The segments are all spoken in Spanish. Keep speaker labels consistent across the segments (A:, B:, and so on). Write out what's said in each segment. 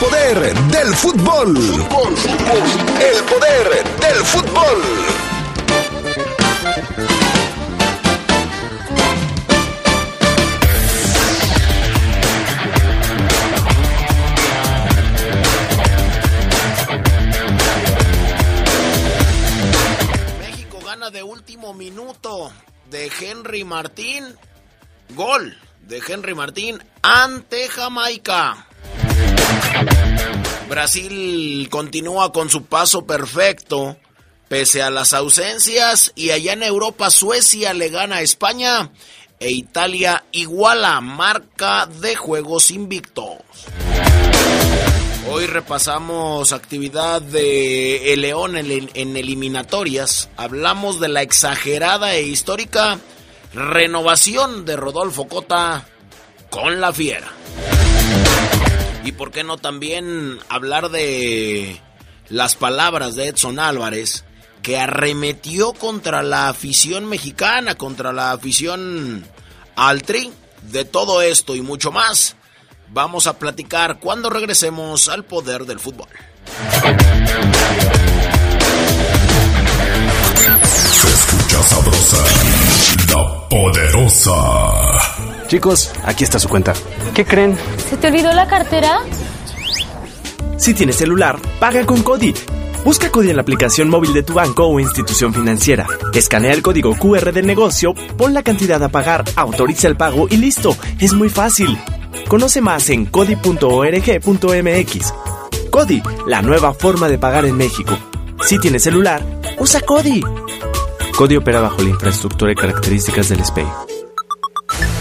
A: poder del fútbol. El poder del fútbol.
B: México gana de último minuto de Henry Martín. Gol de Henry Martín ante Jamaica. Brasil continúa con su paso perfecto pese a las ausencias y allá en Europa Suecia le gana a España e Italia iguala marca de juegos invictos. Hoy repasamos actividad de El León en, en eliminatorias. Hablamos de la exagerada e histórica renovación de Rodolfo Cota con la Fiera. Y por qué no también hablar de las palabras de Edson Álvarez, que arremetió contra la afición mexicana, contra la afición al tri. De todo esto y mucho más, vamos a platicar cuando regresemos al poder del fútbol.
A: Se escucha sabrosa, la poderosa.
C: Chicos, aquí está su cuenta. ¿Qué creen?
D: ¿Se te olvidó la cartera?
C: Si tienes celular, paga con Cody. Busca Cody en la aplicación móvil de tu banco o institución financiera. Escanea el código QR del negocio, pon la cantidad a pagar, autoriza el pago y listo. Es muy fácil. Conoce más en cody.org.mx. Cody, la nueva forma de pagar en México. Si tienes celular, usa Cody. Cody opera bajo la infraestructura y características del SPEI.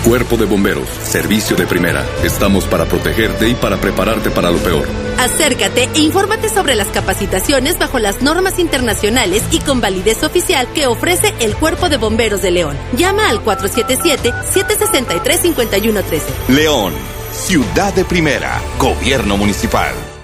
E: Cuerpo de Bomberos, servicio de primera. Estamos para protegerte y para prepararte para lo peor.
F: Acércate e infórmate sobre las capacitaciones bajo las normas internacionales y con validez oficial que ofrece el Cuerpo de Bomberos de León. Llama al 477-763-5113.
A: León, ciudad de primera, gobierno municipal.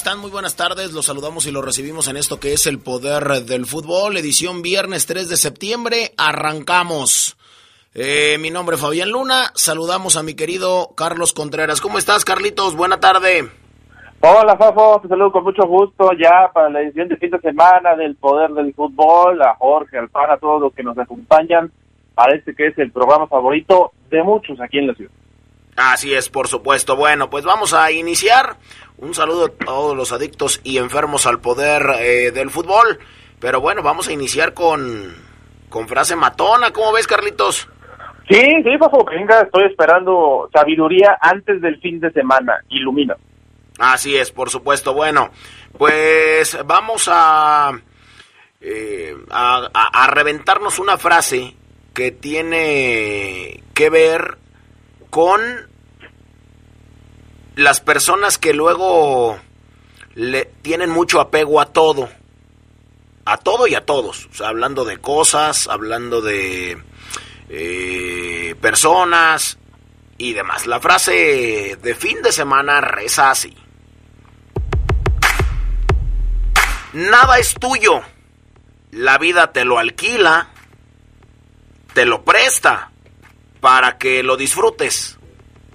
B: Están? Muy buenas tardes. Los saludamos y los recibimos en esto que es el poder del fútbol, edición viernes 3 de septiembre. Arrancamos. Eh, mi nombre es Fabián Luna. Saludamos a mi querido Carlos Contreras. ¿Cómo estás, Carlitos? Buena tarde.
G: Hola, Fafo, te saludo con mucho gusto ya para la edición de fin de semana del Poder del Fútbol, a Jorge, al PAN, a todos los que nos acompañan a este que es el programa favorito de muchos aquí en la ciudad.
B: Así es, por supuesto. Bueno, pues vamos a iniciar. Un saludo a todos los adictos y enfermos al poder eh, del fútbol. Pero bueno, vamos a iniciar con, con frase matona. ¿Cómo ves, Carlitos?
G: Sí, sí, Fafo, venga, estoy esperando sabiduría antes del fin de semana, ilumina.
B: Así es, por supuesto. Bueno, pues vamos a, eh, a, a- a reventarnos una frase que tiene que ver con las personas que luego le tienen mucho apego a todo. A todo y a todos. O sea, hablando de cosas, hablando de eh, personas y demás. La frase de fin de semana reza así. Nada es tuyo. La vida te lo alquila, te lo presta para que lo disfrutes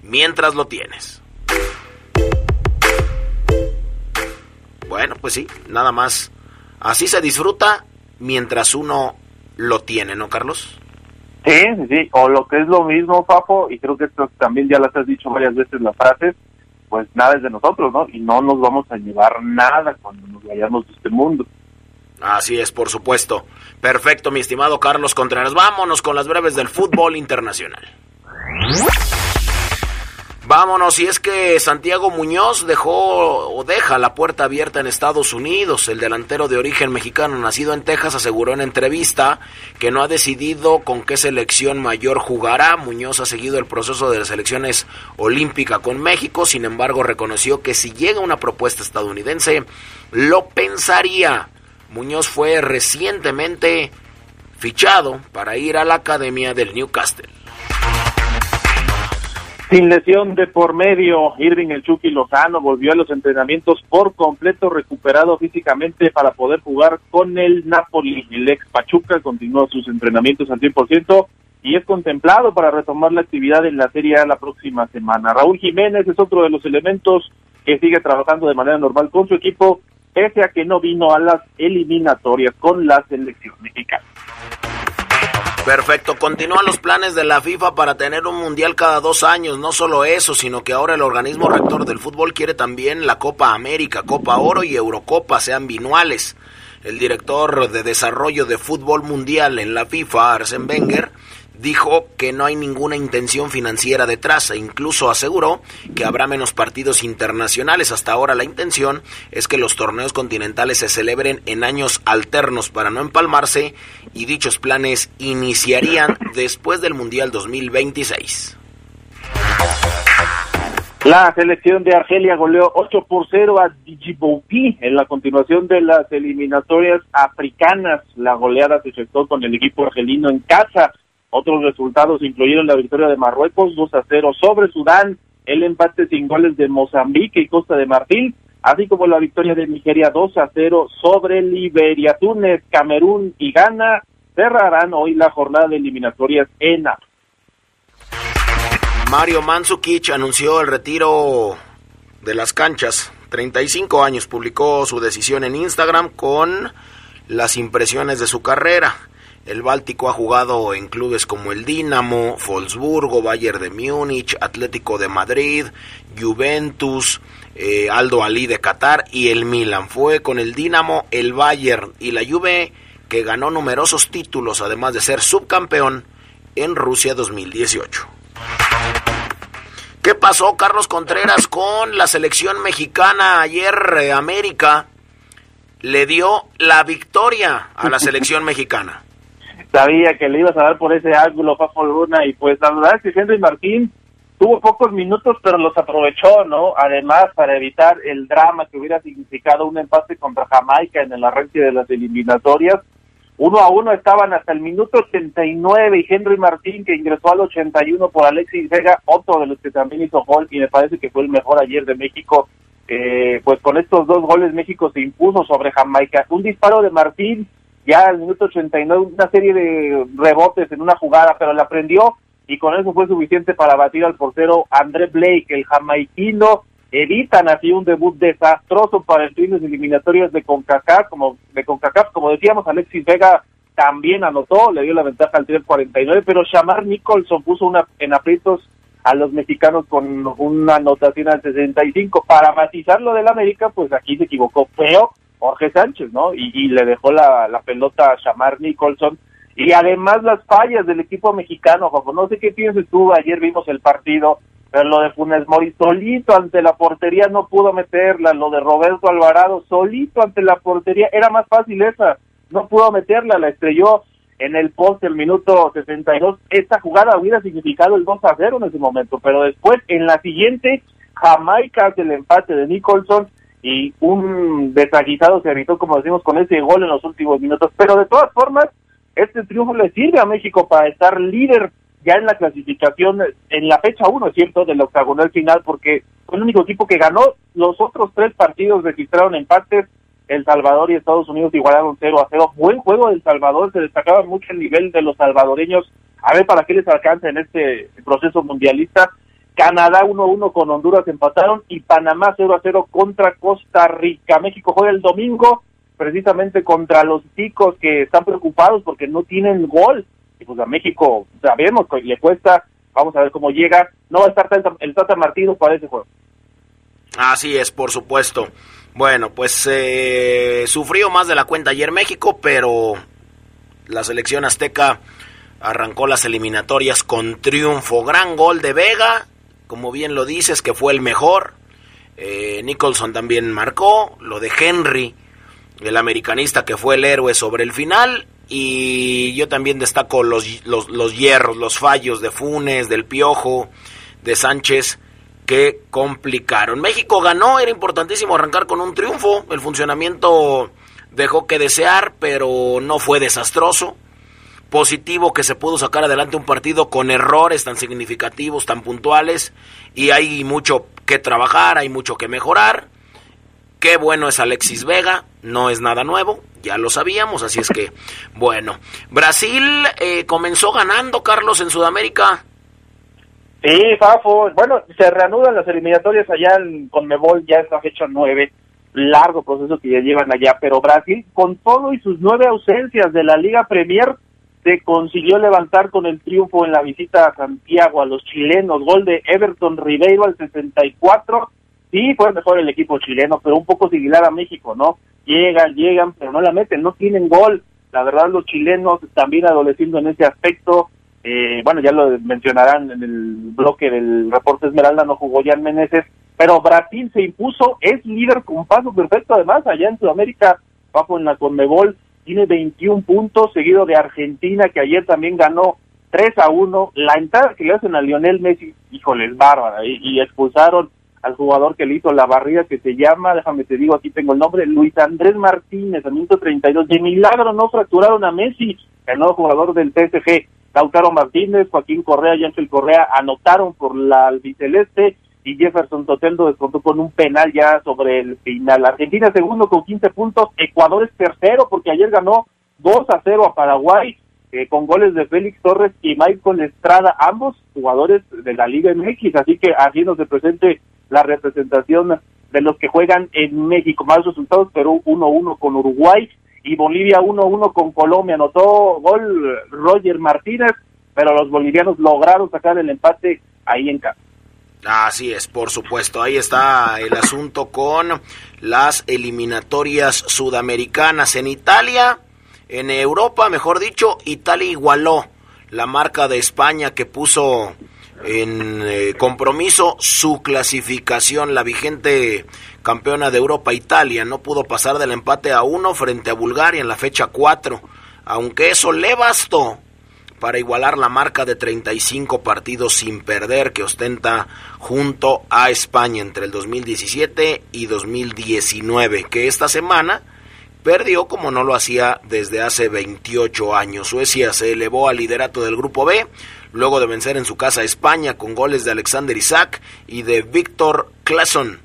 B: mientras lo tienes. Bueno, pues sí, nada más. Así se disfruta mientras uno lo tiene, ¿no, Carlos?
G: Sí, sí, sí, o lo que es lo mismo, Fafo, y creo que esto también ya las has dicho varias veces las frases, pues nada es de nosotros, ¿no? Y no nos vamos a llevar nada cuando nos vayamos de este mundo.
B: Así es, por supuesto. Perfecto, mi estimado Carlos Contreras. Vámonos con las breves del fútbol internacional. Vámonos, y es que Santiago Muñoz dejó o deja la puerta abierta en Estados Unidos. El delantero de origen mexicano nacido en Texas aseguró en entrevista que no ha decidido con qué selección mayor jugará. Muñoz ha seguido el proceso de las selecciones olímpica con México, sin embargo reconoció que si llega una propuesta estadounidense, lo pensaría. Muñoz fue recientemente fichado para ir a la academia del Newcastle.
G: Sin lesión de por medio, Irving el Chucky Lozano volvió a los entrenamientos por completo recuperado físicamente para poder jugar con el Napoli. El ex Pachuca continuó sus entrenamientos al 100% y es contemplado para retomar la actividad en la Serie A la próxima semana. Raúl Jiménez es otro de los elementos que sigue trabajando de manera normal con su equipo, pese a que no vino a las eliminatorias con la selección mexicana.
B: Perfecto, continúan los planes de la FIFA para tener un mundial cada dos años. No solo eso, sino que ahora el organismo rector del fútbol quiere también la Copa América, Copa Oro y Eurocopa sean binuales. El director de desarrollo de fútbol mundial en la FIFA, Arsene Wenger, dijo que no hay ninguna intención financiera detrás e incluso aseguró que habrá menos partidos internacionales. Hasta ahora la intención es que los torneos continentales se celebren en años alternos para no empalmarse y dichos planes iniciarían después del Mundial 2026.
G: La selección de Argelia goleó 8 por 0 a Djibouti en la continuación de las eliminatorias africanas. La goleada se efectuó con el equipo argelino en casa. Otros resultados incluyeron la victoria de Marruecos 2 a 0 sobre Sudán, el empate sin goles de Mozambique y Costa de Marfil, así como la victoria de Nigeria 2 a 0 sobre Liberia, Túnez, Camerún y Ghana cerrarán hoy la jornada de eliminatorias en A.
B: Mario Mandzukic anunció el retiro de las canchas. 35 años publicó su decisión en Instagram con las impresiones de su carrera. El Báltico ha jugado en clubes como el Dinamo, Wolfsburgo, Bayern de Múnich, Atlético de Madrid, Juventus, eh, Aldo Ali de Qatar y el Milan. Fue con el Dinamo, el Bayern y la Juve que ganó numerosos títulos, además de ser subcampeón en Rusia 2018. ¿Qué pasó, Carlos Contreras, con la selección mexicana? Ayer eh, América le dio la victoria a la selección mexicana
G: sabía que le ibas a dar por ese ángulo, Fafo Luna, y pues la verdad es que Henry Martín tuvo pocos minutos, pero los aprovechó, ¿no? Además, para evitar el drama que hubiera significado un empate contra Jamaica en el arranque de las eliminatorias. Uno a uno estaban hasta el minuto 89 y Henry Martín, que ingresó al 81 por Alexis Vega, otro de los que también hizo gol y me parece que fue el mejor ayer de México. Eh, pues con estos dos goles México se impuso sobre Jamaica. Un disparo de Martín ya al minuto 89 una serie de rebotes en una jugada, pero la prendió y con eso fue suficiente para batir al portero André Blake, el jamaiquino. Evitan así un debut desastroso para el de eliminatorias de CONCACAF, como de CONCACAF, como decíamos, Alexis Vega también anotó, le dio la ventaja al 3.49, pero Shamar Nicholson puso una en aprietos a los mexicanos con una anotación al 65. Para matizar lo del América, pues aquí se equivocó feo Jorge Sánchez, ¿no? Y, le dejó la, la pelota a Shamar Nicholson. Y además las fallas del equipo mexicano, Jojo. No sé qué piensas tú, ayer vimos el partido, pero lo de Funes Mori solito ante la portería no pudo meterla, lo de Roberto Alvarado solito ante la portería, era más fácil esa, no pudo meterla, la estrelló en el post el minuto 62. Esta jugada hubiera significado el 2 a 0 en ese momento, pero después en la siguiente Jamaica hace el empate de Nicholson y un desaguisado se evitó, como decimos, con ese gol en los últimos minutos. Pero de todas formas, este triunfo le sirve a México para estar líder ya en la clasificación en la fecha 1, ¿cierto?, del octagonal final, porque fue el único equipo que ganó. Los otros tres partidos registraron empates. El Salvador y Estados Unidos igualaron 0 a 0. Buen juego del Salvador, se destacaba mucho el nivel de los salvadoreños. A ver para qué les alcanza en este proceso mundialista. Canadá 1-1 con Honduras empataron y Panamá 0-0 contra Costa Rica. México juega el domingo precisamente contra los chicos que están preocupados porque no tienen gol. Y pues a México sabemos que le cuesta, vamos a ver cómo llega. No va a estar el Tata Martino para ese juego.
B: Así es, por supuesto. Bueno, pues eh, sufrió más de la cuenta ayer México, pero la selección azteca arrancó las eliminatorias con triunfo. Gran gol de Vega, como bien lo dices, que fue el mejor. Eh, Nicholson también marcó, lo de Henry, el americanista que fue el héroe sobre el final. Y yo también destaco los, los, los hierros, los fallos de Funes, del Piojo, de Sánchez, que complicaron. México ganó, era importantísimo arrancar con un triunfo. El funcionamiento dejó que desear, pero no fue desastroso. Positivo que se pudo sacar adelante un partido con errores tan significativos, tan puntuales, y hay mucho que trabajar, hay mucho que mejorar. Qué bueno es Alexis Vega, no es nada nuevo, ya lo sabíamos, así es que, bueno. Brasil eh, comenzó ganando, Carlos, en Sudamérica.
G: Sí, Fafo, bueno, se reanudan las eliminatorias allá en Conmebol, ya está fecha nueve, largo proceso que ya llevan allá, pero Brasil, con todo y sus nueve ausencias de la Liga Premier, se consiguió levantar con el triunfo en la visita a Santiago a los chilenos, gol de Everton Ribeiro al 64, sí, fue mejor el equipo chileno, pero un poco similar a México, ¿no? Llegan, llegan, pero no la meten, no tienen gol, la verdad los chilenos también adoleciendo en ese aspecto, eh, bueno, ya lo mencionarán en el bloque del reporte Esmeralda, no jugó Jan Meneses, pero Brasil se impuso, es líder con paso perfecto, además, allá en Sudamérica, bajo en la Conmebol, tiene 21 puntos, seguido de Argentina, que ayer también ganó 3 a 1. La entrada que le hacen a Lionel Messi, híjole, es bárbara, y, y expulsaron al jugador que le hizo la barrida, que se llama, déjame te digo, aquí tengo el nombre, Luis Andrés Martínez, a minuto 32. De milagro no fracturaron a Messi, el nuevo jugador del PSG. Lautaro Martínez, Joaquín Correa y Correa anotaron por la albiceleste y Jefferson Toteldo descontó con un penal ya sobre el final. Argentina segundo con 15 puntos, Ecuador es tercero porque ayer ganó 2 a 0 a Paraguay eh, con goles de Félix Torres y Michael Estrada, ambos jugadores de la Liga MX, así que así nos se presente la representación de los que juegan en México. Más resultados, Perú 1-1 con Uruguay, y Bolivia 1-1 con Colombia. Anotó gol Roger Martínez, pero los bolivianos lograron sacar el empate ahí en casa.
B: Así es, por supuesto. Ahí está el asunto con las eliminatorias sudamericanas en Italia, en Europa, mejor dicho, Italia igualó la marca de España que puso en eh, compromiso su clasificación, la vigente campeona de Europa Italia, no pudo pasar del empate a uno frente a Bulgaria en la fecha 4, aunque eso le bastó para igualar la marca de 35 partidos sin perder que ostenta junto a España entre el 2017 y 2019, que esta semana perdió como no lo hacía desde hace 28 años. Suecia se elevó al liderato del grupo B luego de vencer en su casa a España con goles de Alexander Isaac y de Víctor Clason.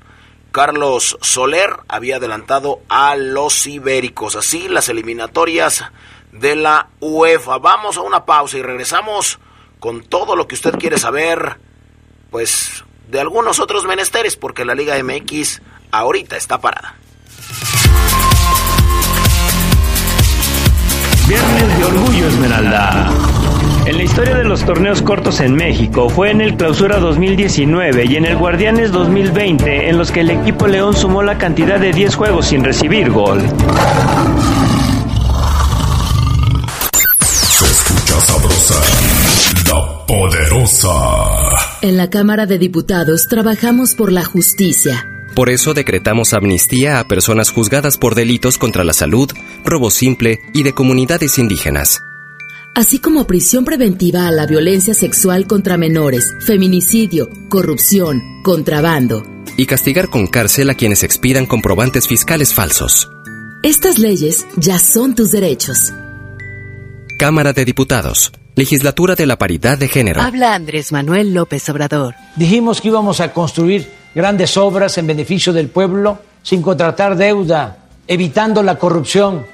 B: Carlos Soler había adelantado a los ibéricos. Así las eliminatorias de la UEFA. Vamos a una pausa y regresamos con todo lo que usted quiere saber, pues de algunos otros menesteres, porque la Liga MX ahorita está parada.
H: Viernes de Orgullo Esmeralda. En la historia de los torneos cortos en México fue en el Clausura 2019 y en el Guardianes 2020 en los que el equipo León sumó la cantidad de 10 juegos sin recibir gol.
D: En la Cámara de Diputados trabajamos por la justicia.
I: Por eso decretamos amnistía a personas juzgadas por delitos contra la salud, robo simple y de comunidades indígenas
D: así como prisión preventiva a la violencia sexual contra menores, feminicidio, corrupción, contrabando.
I: Y castigar con cárcel a quienes expidan comprobantes fiscales falsos.
D: Estas leyes ya son tus derechos.
I: Cámara de Diputados. Legislatura de la Paridad de Género.
J: Habla Andrés Manuel López Obrador.
K: Dijimos que íbamos a construir grandes obras en beneficio del pueblo sin contratar deuda, evitando la corrupción.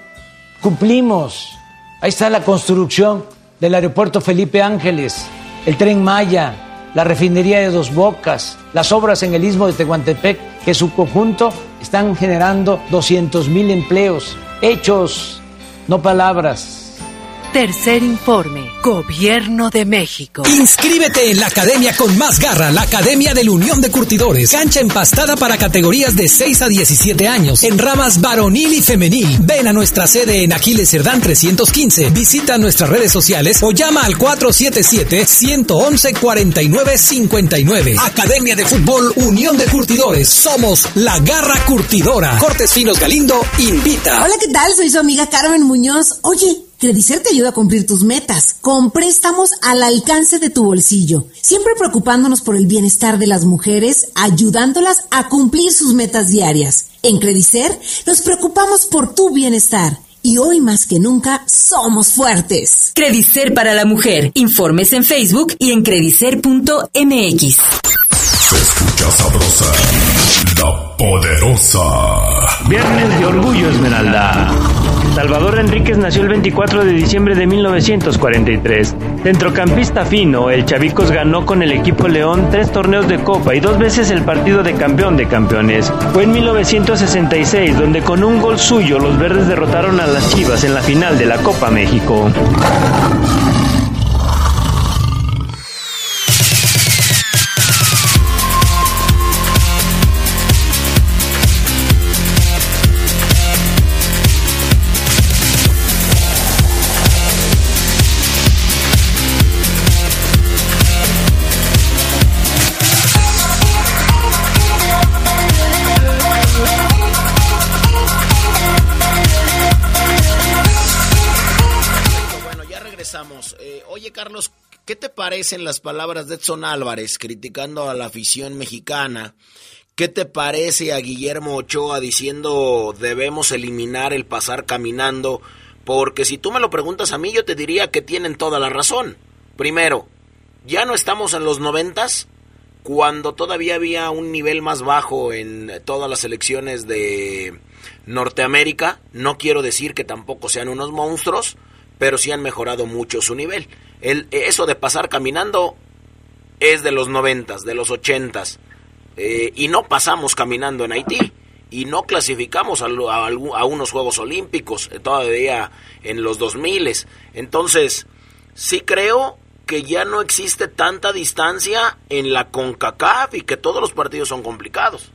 K: Cumplimos Ahí está la construcción del aeropuerto Felipe Ángeles, el tren Maya, la refinería de Dos Bocas, las obras en el istmo de Tehuantepec, que su conjunto están generando 200 mil empleos. Hechos, no palabras.
J: Tercer informe. Gobierno de México.
L: Inscríbete en la academia con más garra, la Academia de la Unión de Curtidores. Cancha empastada para categorías de 6 a 17 años, en ramas varonil y femenil. Ven a nuestra sede en Aquiles Cerdán 315. Visita nuestras redes sociales o llama al 477-111-4959. Academia de Fútbol Unión de Curtidores. Somos la garra curtidora. Cortes Finos Galindo invita.
M: Hola, ¿qué tal? Soy su amiga Carmen Muñoz. Oye, Credicer te ayuda a cumplir tus metas, con préstamos al alcance de tu bolsillo, siempre preocupándonos por el bienestar de las mujeres, ayudándolas a cumplir sus metas diarias. En Credicer nos preocupamos por tu bienestar. Y hoy más que nunca somos fuertes.
N: Credicer para la mujer. Informes en Facebook y en credicer.mx.
O: Se escucha sabrosa, la poderosa.
H: Viernes de Orgullo Esmeralda. Salvador Enríquez nació el 24 de diciembre de 1943. Centrocampista fino, el Chavicos ganó con el equipo León tres torneos de Copa y dos veces el partido de campeón de campeones. Fue en 1966 donde con un gol suyo los verdes derrotaron a las Chivas en la final de la Copa México.
B: Carlos, ¿qué te parecen las palabras de Edson Álvarez criticando a la afición mexicana? ¿Qué te parece a Guillermo Ochoa diciendo debemos eliminar el pasar caminando? Porque si tú me lo preguntas a mí, yo te diría que tienen toda la razón. Primero, ya no estamos en los noventas, cuando todavía había un nivel más bajo en todas las elecciones de Norteamérica. No quiero decir que tampoco sean unos monstruos, pero sí han mejorado mucho su nivel. El, eso de pasar caminando es de los noventas, de los ochentas, eh, y no pasamos caminando en Haití, y no clasificamos a, a, unos Juegos Olímpicos eh, todavía en los 2000. Entonces, sí creo que ya no existe tanta distancia en la CONCACAF y que todos los partidos son complicados.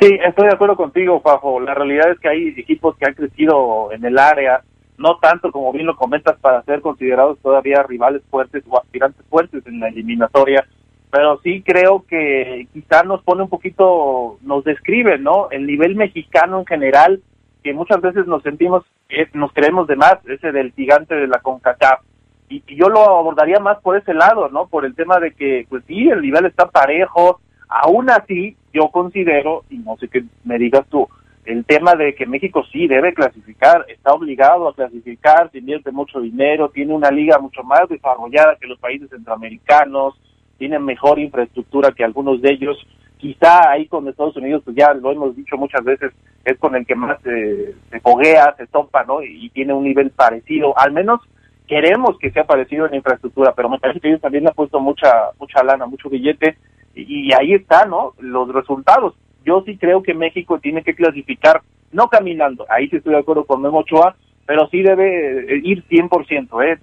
G: Sí, estoy de acuerdo contigo, Fafo. La realidad es que hay equipos que han crecido en el área, no tanto como bien lo comentas para ser considerados todavía rivales fuertes o aspirantes fuertes en la eliminatoria, pero sí creo que quizá nos pone un poquito, nos describe, ¿no? El nivel mexicano en general, que muchas veces nos sentimos, nos creemos de más, ese del gigante de la CONCACAF. Y, y yo lo abordaría más por ese lado, ¿no? Por el tema de que, pues sí, el nivel está parejo, aún así yo considero, y no sé qué me digas tú, el tema de que México sí debe clasificar, está obligado a clasificar, invierte mucho dinero, tiene una liga mucho más desarrollada que los países centroamericanos, tiene mejor infraestructura que algunos de ellos. Quizá ahí con Estados Unidos, pues ya lo hemos dicho muchas veces, es con el que más se foguea, se topa, ¿no? Y, tiene un nivel parecido, al menos queremos que sea parecido en infraestructura, pero me parece que ellos también le han puesto mucha, mucha lana, mucho billete, y, y ahí está, ¿no? Los resultados yo sí creo que México tiene que clasificar, no caminando, ahí sí estoy de acuerdo con Memo Ochoa, pero sí debe eh, ir 100%. ¿eh?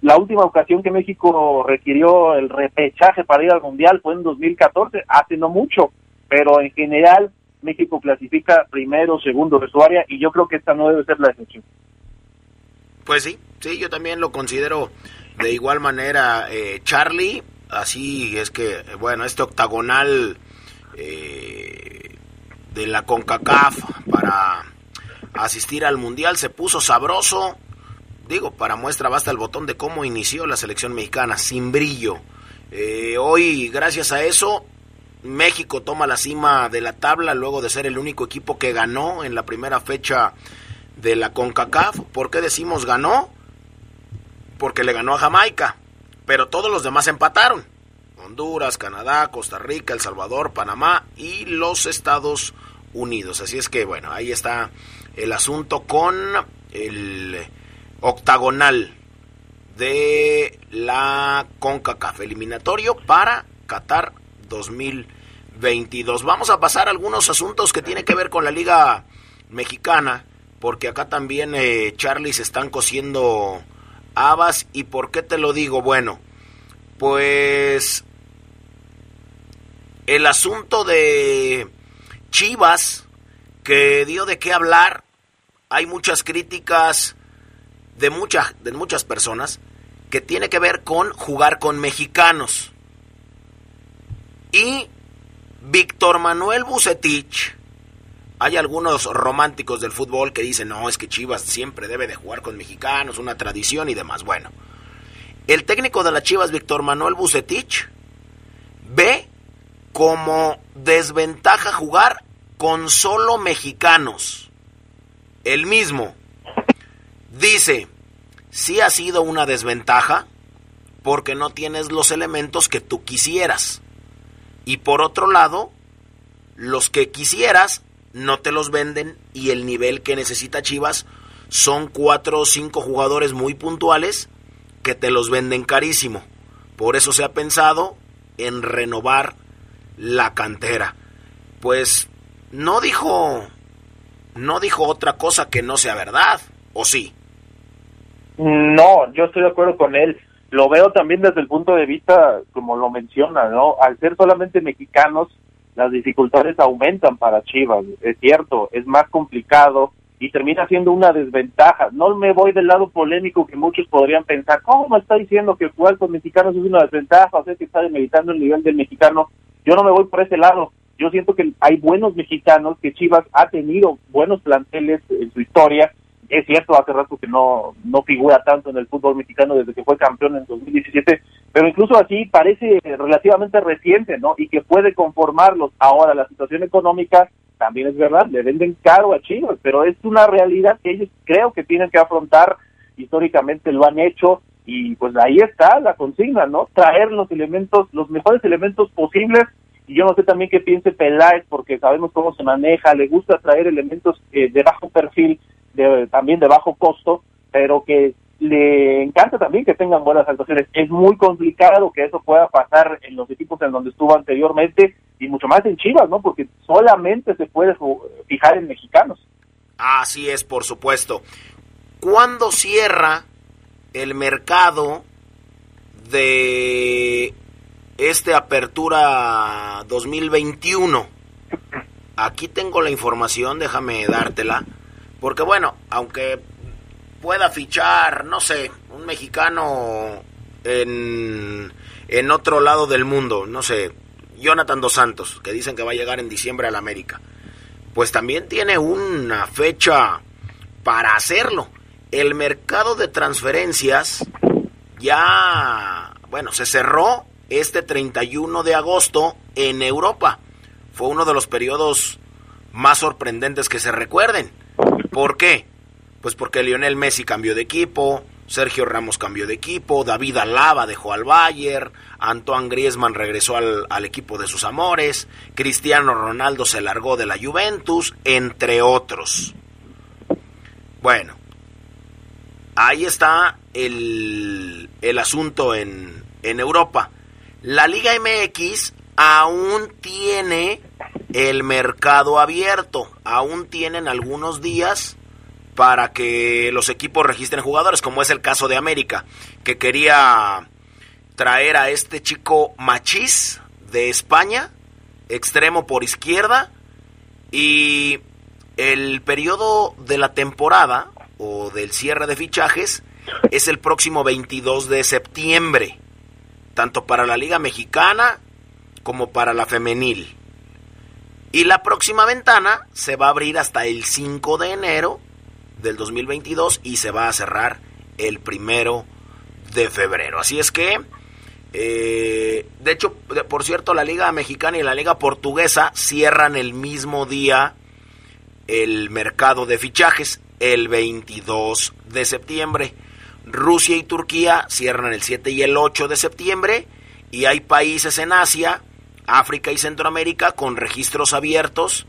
G: La última ocasión que México requirió el repechaje para ir al Mundial fue en 2014, hace no mucho, pero en general México clasifica primero, segundo de su área y yo creo que esta no debe ser la excepción.
B: Pues sí, sí, yo también lo considero de igual manera, eh, Charlie, así es que, bueno, este octagonal eh, de la CONCACAF para asistir al Mundial. Se puso sabroso. Digo, para muestra basta el botón de cómo inició la selección mexicana, sin brillo. Eh, hoy, gracias a eso, México toma la cima de la tabla luego de ser el único equipo que ganó en la primera fecha de la CONCACAF. ¿Por qué decimos ganó? Porque le ganó a Jamaica, pero todos los demás empataron. Honduras, Canadá, Costa Rica, El Salvador, Panamá y los Estados Unidos. Así es que bueno, ahí está el asunto con el octagonal de la CONCACAF eliminatorio para Qatar 2022. Vamos a pasar algunos asuntos que tienen que ver con la Liga Mexicana, porque acá también eh, Charlie se están cosiendo Habas, ¿y por qué te lo digo? Bueno, pues el asunto de Chivas, que dio de qué hablar, hay muchas críticas de, muchas de muchas personas, que tiene que ver con jugar con mexicanos. Y Víctor Manuel Bucetich, hay algunos románticos del fútbol que dicen, no, es que Chivas siempre debe de jugar con mexicanos, una tradición y demás. Bueno, el técnico de las Chivas, Víctor Manuel Bucetich, ve como desventaja jugar con solo mexicanos. El mismo dice, sí ha sido una desventaja porque no tienes los elementos que tú quisieras. Y por otro lado, los que quisieras no te los venden y el nivel que necesita Chivas son cuatro o cinco jugadores muy puntuales que te los venden carísimo. Por eso se ha pensado en renovar la cantera. Pues no dijo no dijo otra cosa que no sea verdad, ¿o sí?
G: No, yo estoy de acuerdo con él. Lo veo también desde el punto de vista, como lo menciona, ¿no? Al ser solamente mexicanos, las dificultades aumentan para Chivas. Es cierto, es más complicado y termina siendo una desventaja. No me voy del lado polémico que muchos podrían pensar, ¿cómo está diciendo que jugar con mexicanos es una desventaja? O sea, que está demeritando el nivel del mexicano. Yo no me voy por ese lado. Yo siento que hay buenos mexicanos, que Chivas ha tenido buenos planteles en su historia es cierto, hace rato que no, no figura tanto en el fútbol mexicano desde que fue campeón en 2017, pero incluso así parece relativamente reciente, ¿no? Y que puede conformarlos. Ahora, la situación económica también es verdad, le venden caro a Chivas, pero es una realidad que ellos creo que tienen que afrontar, históricamente lo han hecho, y pues ahí está la consigna, ¿no? Traer los elementos, los mejores elementos posibles y yo no sé también qué piense Peláez porque sabemos cómo se maneja, le gusta traer elementos eh, de bajo perfil de, también de bajo costo, pero que le encanta también que tengan buenas actuaciones. Es muy complicado que eso pueda pasar en los equipos en donde estuvo anteriormente y mucho más en Chivas, ¿no? Porque solamente se puede fijar en mexicanos.
B: Así es, por supuesto. ¿Cuándo cierra el mercado de este Apertura 2021? Aquí tengo la información, déjame dártela. Porque bueno, aunque pueda fichar, no sé, un mexicano en, en otro lado del mundo, no sé, Jonathan Dos Santos, que dicen que va a llegar en diciembre al América, pues también tiene una fecha para hacerlo. El mercado de transferencias ya, bueno, se cerró este 31 de agosto en Europa. Fue uno de los periodos más sorprendentes que se recuerden. ¿Por qué? Pues porque Lionel Messi cambió de equipo, Sergio Ramos cambió de equipo, David Alaba dejó al Bayern, Antoine Griezmann regresó al, al, equipo de sus amores, Cristiano Ronaldo se largó de la Juventus, entre otros. Bueno, ahí está el, el asunto en, en Europa. La Liga MX aún tiene el mercado abierto. Aún tienen algunos días para que los equipos registren jugadores, como es el caso de América, que quería traer a este chico Machís de España, extremo por izquierda, y el periodo de la temporada del cierre de fichajes es el próximo 22 de septiembre, tanto para la Liga Mexicana como para la femenil. Y la próxima ventana se va a abrir hasta el 5 de enero del 2022 y se va a cerrar el primero de febrero. Así es que, eh, de hecho, por cierto, la Liga Mexicana y la Liga Portuguesa cierran el mismo día el mercado de fichajes, el 22 de septiembre. Rusia y Turquía cierran el 7 y el 8 de septiembre y hay países en Asia África y Centroamérica con registros abiertos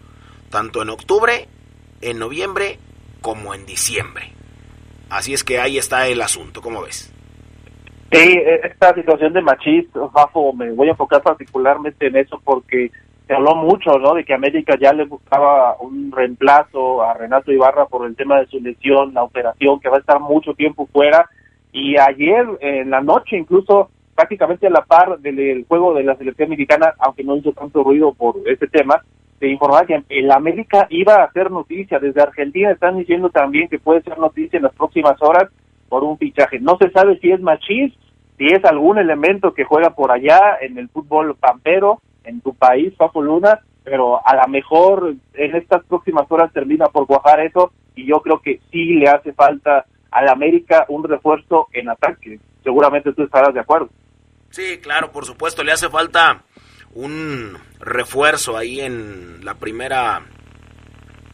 B: tanto en octubre, en noviembre como en diciembre. Así es que ahí está el asunto, ¿cómo ves?
G: Sí, e, esta situación de machismo, Fafo, me voy a enfocar particularmente en eso porque se habló mucho, ¿no? De que América ya le buscaba un reemplazo a Renato Ibarra por el tema de su lesión, la operación, que va a estar mucho tiempo fuera Y ayer en la noche, incluso prácticamente a la par del, juego de la selección mexicana, aunque no hizo tanto ruido por este tema, se informaba que el América iba a hacer noticia. Desde Argentina están diciendo también que puede ser noticia en las próximas horas por un fichaje. No se sabe si es Machís, si es algún elemento que juega por allá en el fútbol pampero, en tu país, Papo Luna, pero a lo mejor en estas próximas horas termina por cuajar eso y yo creo que sí le hace falta al América un refuerzo en ataque. Seguramente tú estarás de acuerdo.
B: Sí, claro, por supuesto, le hace falta un refuerzo ahí en la primera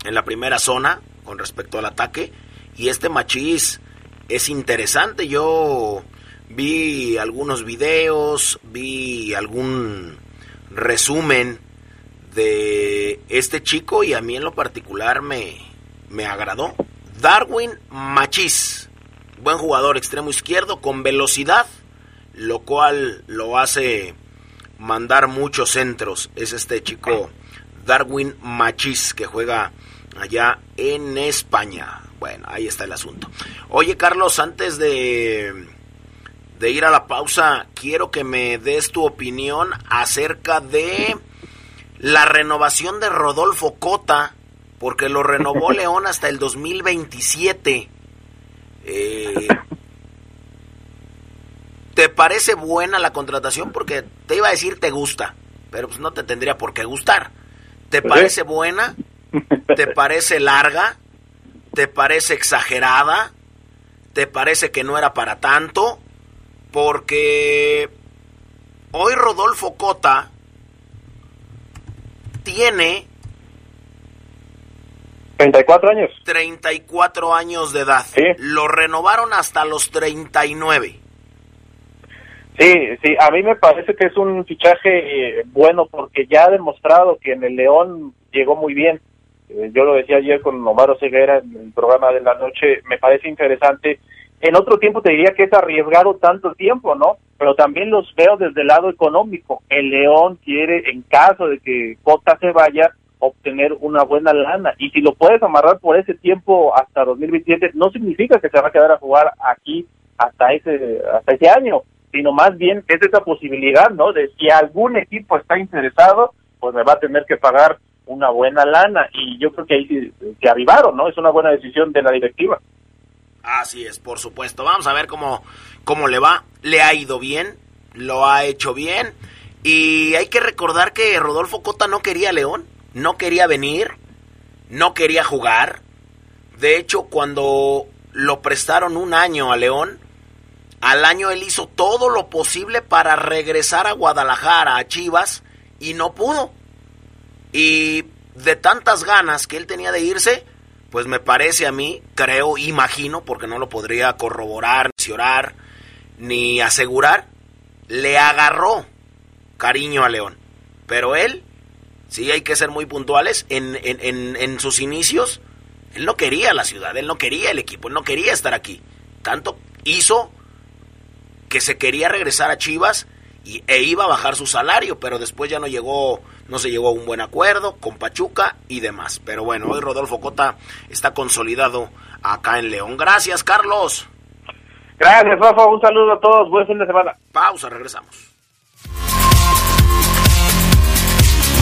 B: en la primera zona con respecto al ataque y este Machís es interesante. Yo vi algunos videos, vi algún resumen de este chico y a mí en lo particular me, me agradó. Darwin Machis, buen jugador extremo izquierdo con velocidad, lo cual lo hace mandar muchos centros. Es este chico Darwin Machis que juega allá en España. Bueno, ahí está el asunto. Oye Carlos, antes de, de ir a la pausa, quiero que me des tu opinión acerca de la renovación de Rodolfo Cota, porque lo renovó León hasta el 2027. Eh, ¿Te parece buena la contratación? Porque te iba a decir te gusta, pero pues no te tendría por qué gustar. ¿Te parece buena? ¿Te parece larga? ¿Te parece exagerada? ¿Te parece que no era para tanto? Porque hoy Rodolfo Cota tiene
G: 34 años.
B: 34 años de edad. Lo renovaron hasta los 39.
G: Sí, sí, a mí me parece que es un fichaje eh, bueno porque ya ha demostrado que en el León llegó muy bien. Eh, yo lo decía ayer con Omar Ceguera en el programa de la noche, me parece interesante. En otro tiempo te diría que es arriesgado tanto tiempo, ¿no? Pero también los veo desde el lado económico. El León quiere, en caso de que Cota se vaya, obtener una buena lana. Y si lo puedes amarrar por ese tiempo hasta 2027, no significa que se va a quedar a jugar aquí hasta ese, hasta ese año sino más bien es esa posibilidad, ¿no? De si algún equipo está interesado, pues me va a tener que pagar una buena lana y yo creo que ahí se arribaron, ¿no? Es una buena decisión de la directiva.
B: Así es, por supuesto. Vamos a ver cómo, cómo le va. Le ha ido bien, lo ha hecho bien. Y hay que recordar que Rodolfo Cota no quería León, no quería venir, no quería jugar. De hecho, cuando lo prestaron un año a León, al año él hizo todo lo posible para regresar a Guadalajara, a Chivas, y no pudo. Y de tantas ganas que él tenía de irse, pues me parece a mí, creo, imagino, porque no lo podría corroborar, ni orar, ni asegurar, le agarró cariño a León. Pero él, sí hay que ser muy puntuales, en, en, en sus inicios, él no quería la ciudad, él no quería el equipo, él no quería estar aquí. Tanto hizo que se quería regresar a Chivas y, e iba a bajar su salario, pero después ya no llegó, no se llegó a un buen acuerdo con Pachuca y demás. Pero bueno, hoy Rodolfo Cota está consolidado acá en León. Gracias, Carlos.
G: Gracias, Rafa. Un saludo a todos. Buen fin de semana.
B: Pausa, regresamos.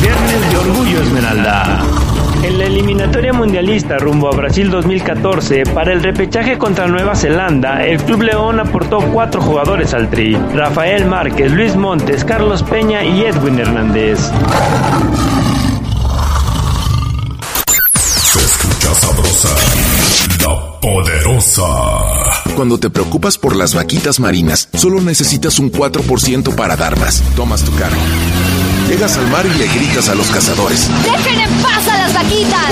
H: Viernes de Orgullo Esmeralda. En la eliminatoria mundialista rumbo a Brasil 2014, para el repechaje contra Nueva Zelanda, el Club León aportó cuatro jugadores al tri: Rafael Márquez, Luis Montes, Carlos Peña y Edwin Hernández.
O: Se escucha sabrosa, la poderosa.
A: Cuando te preocupas por las vaquitas marinas, solo necesitas un 4% para dar más. Tomas tu cargo Llegas al mar y le gritas a los cazadores.
P: ¡Dejen en paz a las vaquitas!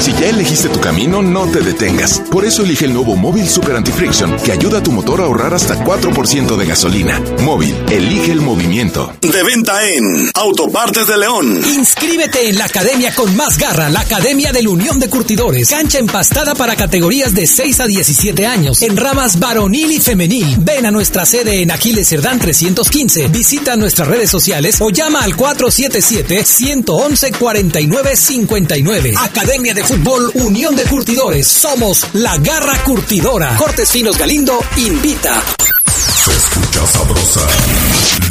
A: Si ya elegiste tu camino, no te detengas. Por eso elige el nuevo Móvil Super Anti-Friction, que ayuda a tu motor a ahorrar hasta 4% de gasolina. Móvil, elige el movimiento.
O: De venta en Autopartes de León.
L: Inscríbete en la academia con más garra, la Academia de la Unión de Curtidores. Cancha empastada para categorías de 6 a 17 años en ramas varonil y femenil. Ven a nuestra sede en Aquiles Cerdán 315. Visita nuestras redes sociales o llama al 477-111-4959. Academia de Fútbol Unión de Curtidores. Somos la Garra Curtidora. Cortes Finos Galindo invita.
Q: Se escucha sabrosa,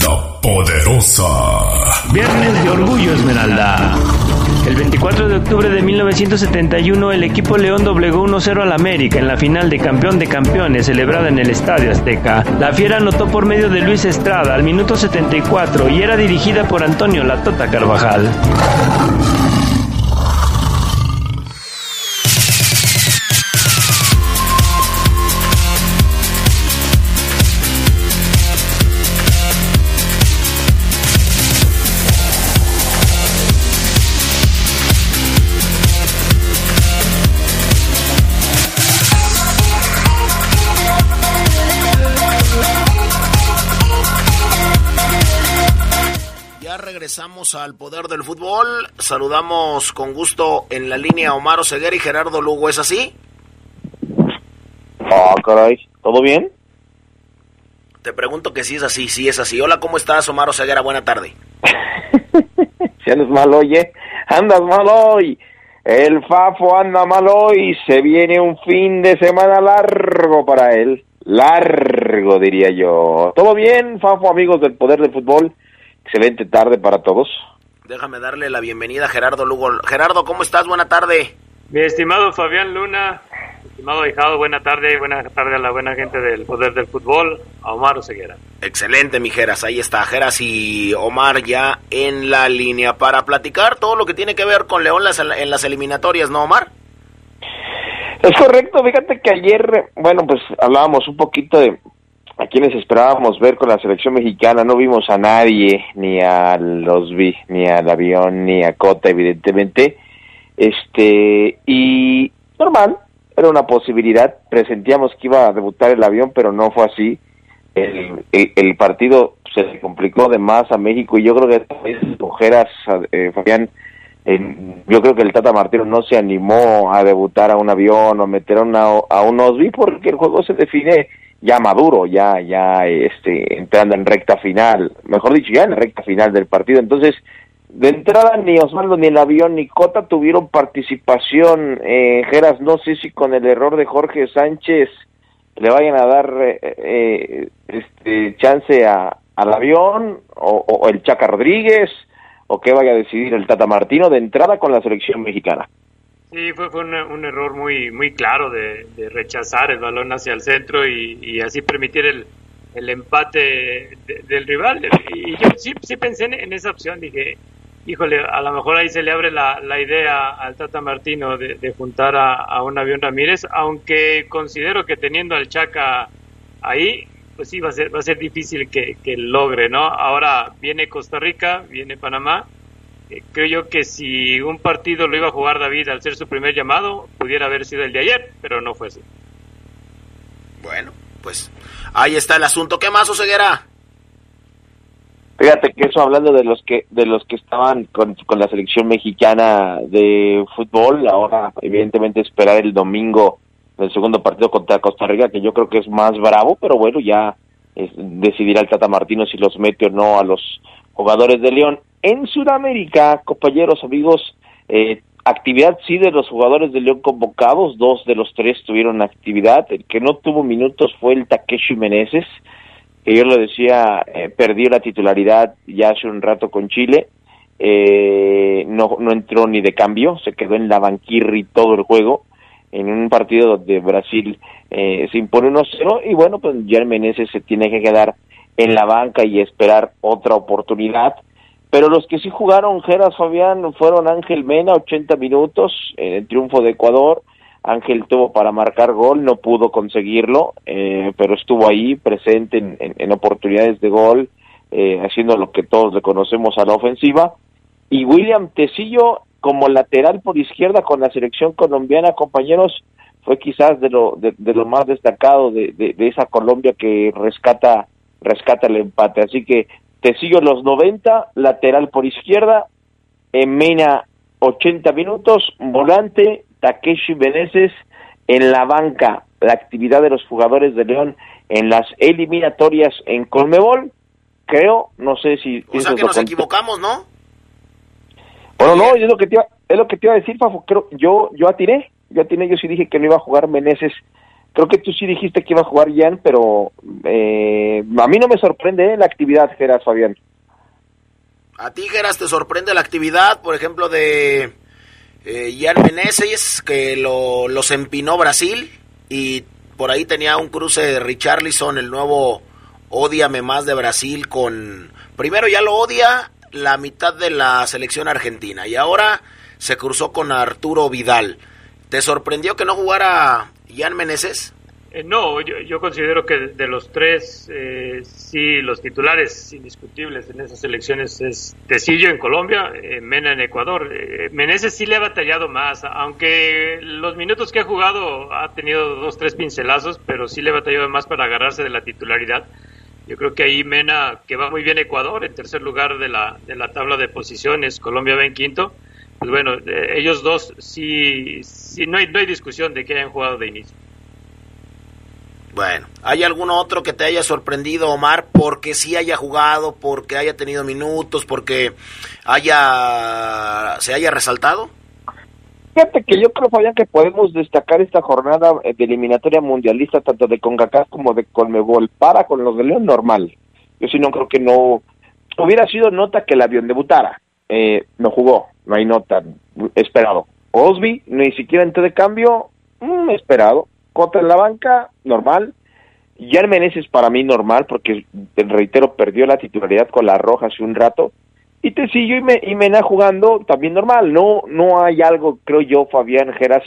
Q: la poderosa.
H: Viernes de Orgullo Esmeralda. El 24 de octubre de 1971, el equipo León doblegó 1-0 al América en la final de Campeón de Campeones celebrada en el Estadio Azteca. La Fiera anotó por medio de Luis Estrada al minuto 74 y era dirigida por Antonio Latota Carvajal.
B: Regresamos al poder del fútbol. Saludamos con gusto en la línea Omar Oseguera y Gerardo Lugo. ¿Es así?
R: Ah, caray. ¿Todo bien?
B: Te pregunto que si es así, si es así. Hola, ¿cómo estás, Omar Oseguera? Buena tarde.
R: si andas mal, oye. Andas mal hoy. El Fafo anda mal hoy. Se viene un fin de semana largo para él. Largo, diría yo. ¿Todo bien, Fafo, amigos del poder del fútbol? Excelente tarde para todos.
B: Déjame darle la bienvenida a Gerardo Lugo. Gerardo, ¿cómo estás? Buena tarde.
S: Mi estimado Fabián Luna, estimado hijado, buena tarde, buena tarde a la buena gente del Poder del Fútbol, a Omar Oseguera.
B: Excelente, mi Geras, ahí está, Geras y Omar ya en la línea para platicar todo lo que tiene que ver con León en las eliminatorias, ¿no, Omar?
R: Es correcto, fíjate que ayer, bueno, pues hablábamos un poquito de a quienes esperábamos ver con la selección mexicana, no vimos a nadie, ni a los vi, ni al avión, ni a Cota, evidentemente. Este, y normal, era una posibilidad, presentíamos que iba a debutar el avión, pero no fue así. El, el, partido se complicó de más a México y yo creo que ojeras, eh, Fabián, yo creo que el Tata Martino no se animó a debutar a un avión o meter a, una, a un Osby porque el juego se define ya maduro, ya, ya este, entrando en recta final, mejor dicho, ya en la recta final del partido. Entonces, de entrada ni Osvaldo ni el avión ni Cota tuvieron participación. Eh, Geras, no sé si con el error de Jorge Sánchez le vayan a dar eh, eh, este chance a, al avión o, o, el Chaca Rodríguez o qué vaya a decidir el Tata Martino de entrada con la selección mexicana.
S: Sí, fue, fue un, error muy muy claro de, rechazar el balón hacia el centro y, así permitir el, el empate del rival. Y yo sí, sí pensé en, esa opción, dije, híjole, a lo mejor ahí se le abre la, la idea al Tata Martino de, juntar a, un avión Ramírez, aunque considero que teniendo al Chaca ahí, pues sí, va a ser, va a ser difícil que, que logre, ¿no? Ahora viene Costa Rica, viene Panamá creo yo que si un partido lo iba a jugar David al ser su primer llamado, pudiera haber sido el de ayer, pero no fue así.
B: Bueno, pues ahí está el asunto. ¿Qué más, Oseguera?
R: Fíjate que eso hablando de los que de los que estaban con, la selección mexicana de fútbol, ahora evidentemente esperar el domingo el segundo partido contra Costa Rica, que yo creo que es más bravo, pero bueno, ya decidirá el Tata Martino si los mete o no a los jugadores de León. En Sudamérica, compañeros, amigos, eh, actividad sí de los jugadores de León convocados, dos de los tres tuvieron actividad, el que no tuvo minutos fue el Takeshi Meneses, que yo lo decía, eh, perdió la titularidad ya hace un rato con Chile, eh, no, no entró ni de cambio, se quedó en la banquirri todo el juego, en un partido donde Brasil eh, se impone 1-0 y bueno, pues ya Meneses se tiene que quedar en la banca y esperar otra oportunidad pero los que sí jugaron, Geras Fabián, fueron Ángel Mena, 80 minutos, en el triunfo de Ecuador. Ángel tuvo para marcar gol, no pudo conseguirlo, eh, pero estuvo ahí presente en, oportunidades de gol, eh, haciendo lo que todos le conocemos a la ofensiva. Y William Tecillo como lateral por izquierda con la selección colombiana, compañeros, fue quizás de lo, de, lo más destacado de, de, de, esa Colombia que rescata, rescata el empate. Así que te sigo los 90, lateral por izquierda, Mena 80 minutos, volante, Takeshi Beneses en la banca. La actividad de los jugadores de León en las eliminatorias en Colmebol, creo, no sé si...
B: O sea que nos equivocamos, ¿no?
R: Bueno, no, es lo que te iba, es lo que te iba a decir, Fafo, creo, yo, yo atiné, yo atiné, yo sí dije que no iba a jugar Meneses, creo que tú sí dijiste que iba a jugar Jan, pero eh, a mí no me sorprende eh, la actividad, Geras, Fabián.
B: ¿A ti, Geras, te sorprende la actividad, por ejemplo, de eh, Jan Meneses, que lo, los empinó Brasil, y por ahí tenía un cruce de Richarlison, el nuevo Odiame más de Brasil, con... Primero ya lo odia la mitad de la selección argentina y ahora se cruzó con Arturo Vidal. ¿Te sorprendió que no jugara Jan Meneses?
S: Eh, no, yo, considero que de los tres, eh, sí, los titulares indiscutibles en esas elecciones es Tecillo en Colombia, eh, Mena en Ecuador. Eh, Meneses sí le ha batallado más, aunque los minutos que ha jugado ha tenido dos, tres pincelazos, pero sí le ha batallado más para agarrarse de la titularidad. Yo creo que ahí Mena, que va muy bien Ecuador, en tercer lugar de la, de la tabla de posiciones, Colombia va en quinto. Pues bueno, ellos dos sí, sí no, hay, no hay discusión de que hayan jugado de inicio.
B: Bueno, ¿hay alguno otro que te haya sorprendido, Omar, porque sí haya jugado, porque haya tenido minutos, porque haya se haya resaltado?
R: Fíjate que yo creo, Fabián, que podemos destacar esta jornada de eliminatoria mundialista, tanto de CONCACAF como de CONMEBOL, para con los de León normal. Yo sí no creo que no... Hubiera sido nota que el avión debutara. Eh, no jugó, no hay nota, esperado. Osby, ni siquiera entró de cambio, mm, esperado. Cota en la banca, normal. Jan Meneses para mí normal, porque, reitero, perdió la titularidad con la Roja hace un rato. Y Tecillo y, me, y Mena jugando también normal. No no hay algo, creo yo, Fabián Geras,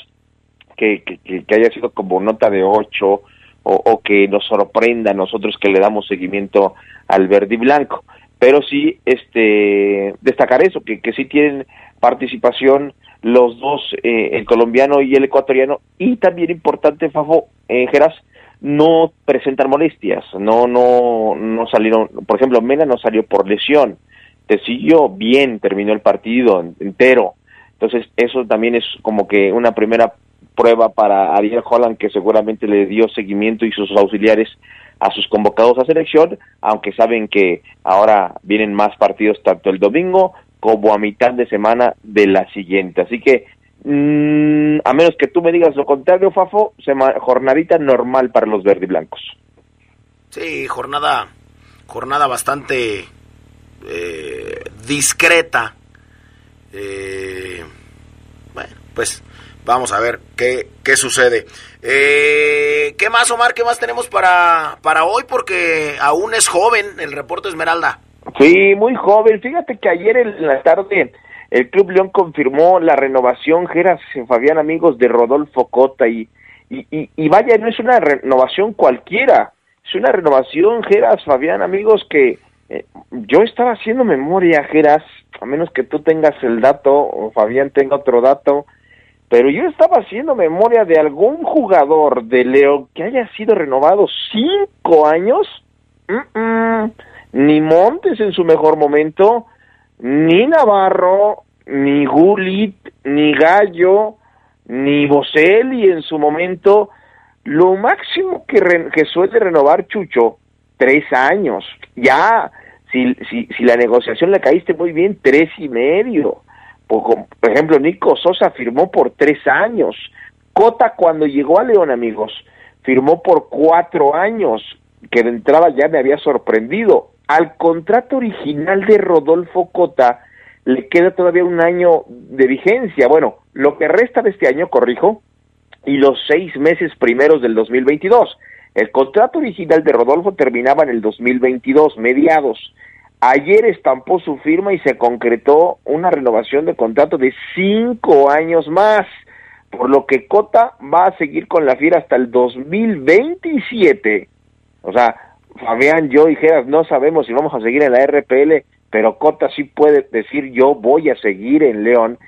R: que, que, haya sido como nota de ocho o, o, que nos sorprenda a nosotros que le damos seguimiento al verde y blanco. Pero sí, este, destacar eso, que, que sí tienen participación los dos, eh, el colombiano y el ecuatoriano, y también importante, Fafo, eh, Geras, no presentan molestias, no, no, no salieron, por ejemplo, Mena no salió por lesión, te siguió bien, terminó el partido entero, entonces eso también es como que una primera prueba para Ariel Holland que seguramente le dio seguimiento y sus auxiliares a sus convocados a selección, aunque saben que ahora vienen más partidos tanto el domingo como a mitad de semana de la siguiente. Así que, mm, a menos que tú me digas lo contrario, Fafo, jornadita normal para los verde y blancos.
B: Sí, jornada, jornada bastante eh, discreta. Eh, bueno, pues vamos a ver qué, qué sucede. Eh, ¿Qué más, Omar? ¿Qué más tenemos para, para hoy? Porque aún es joven el reporte Esmeralda.
R: Sí, muy joven. Fíjate que ayer en la tarde el Club León confirmó la renovación, Geras Fabián, amigos, de Rodolfo Cota. Y, y, y, vaya, no es una renovación cualquiera. Es una renovación, Geras, Fabián, amigos, que eh, yo estaba haciendo memoria, Geras, a menos que tú tengas el dato o Fabián tenga otro dato, pero yo estaba haciendo memoria de algún jugador de León que haya sido renovado cinco años ni Montes en su mejor momento, ni Navarro, ni Gulit, ni Gallo, ni Boselli en su momento. Lo máximo que, suele renovar Chucho, tres años. Ya, si, si, si la negociación le caíste muy bien, tres y medio. Por, por ejemplo, Nico Sosa firmó por tres años. Cota cuando llegó a León, amigos, firmó por cuatro años, que de entrada ya me había sorprendido al contrato original de Rodolfo Cota le queda todavía un año de vigencia. Bueno, lo que resta de este año, corrijo, y los seis meses primeros del 2022. El contrato original de Rodolfo terminaba en el 2022, mediados. Ayer estampó su firma y se concretó una renovación de contrato de cinco años más, por lo que Cota va a seguir con la fiera hasta el 2027. O sea, Fabián, yo y Geras no sabemos si vamos a seguir en la RPL, pero Cota sí puede decir yo voy a seguir en León.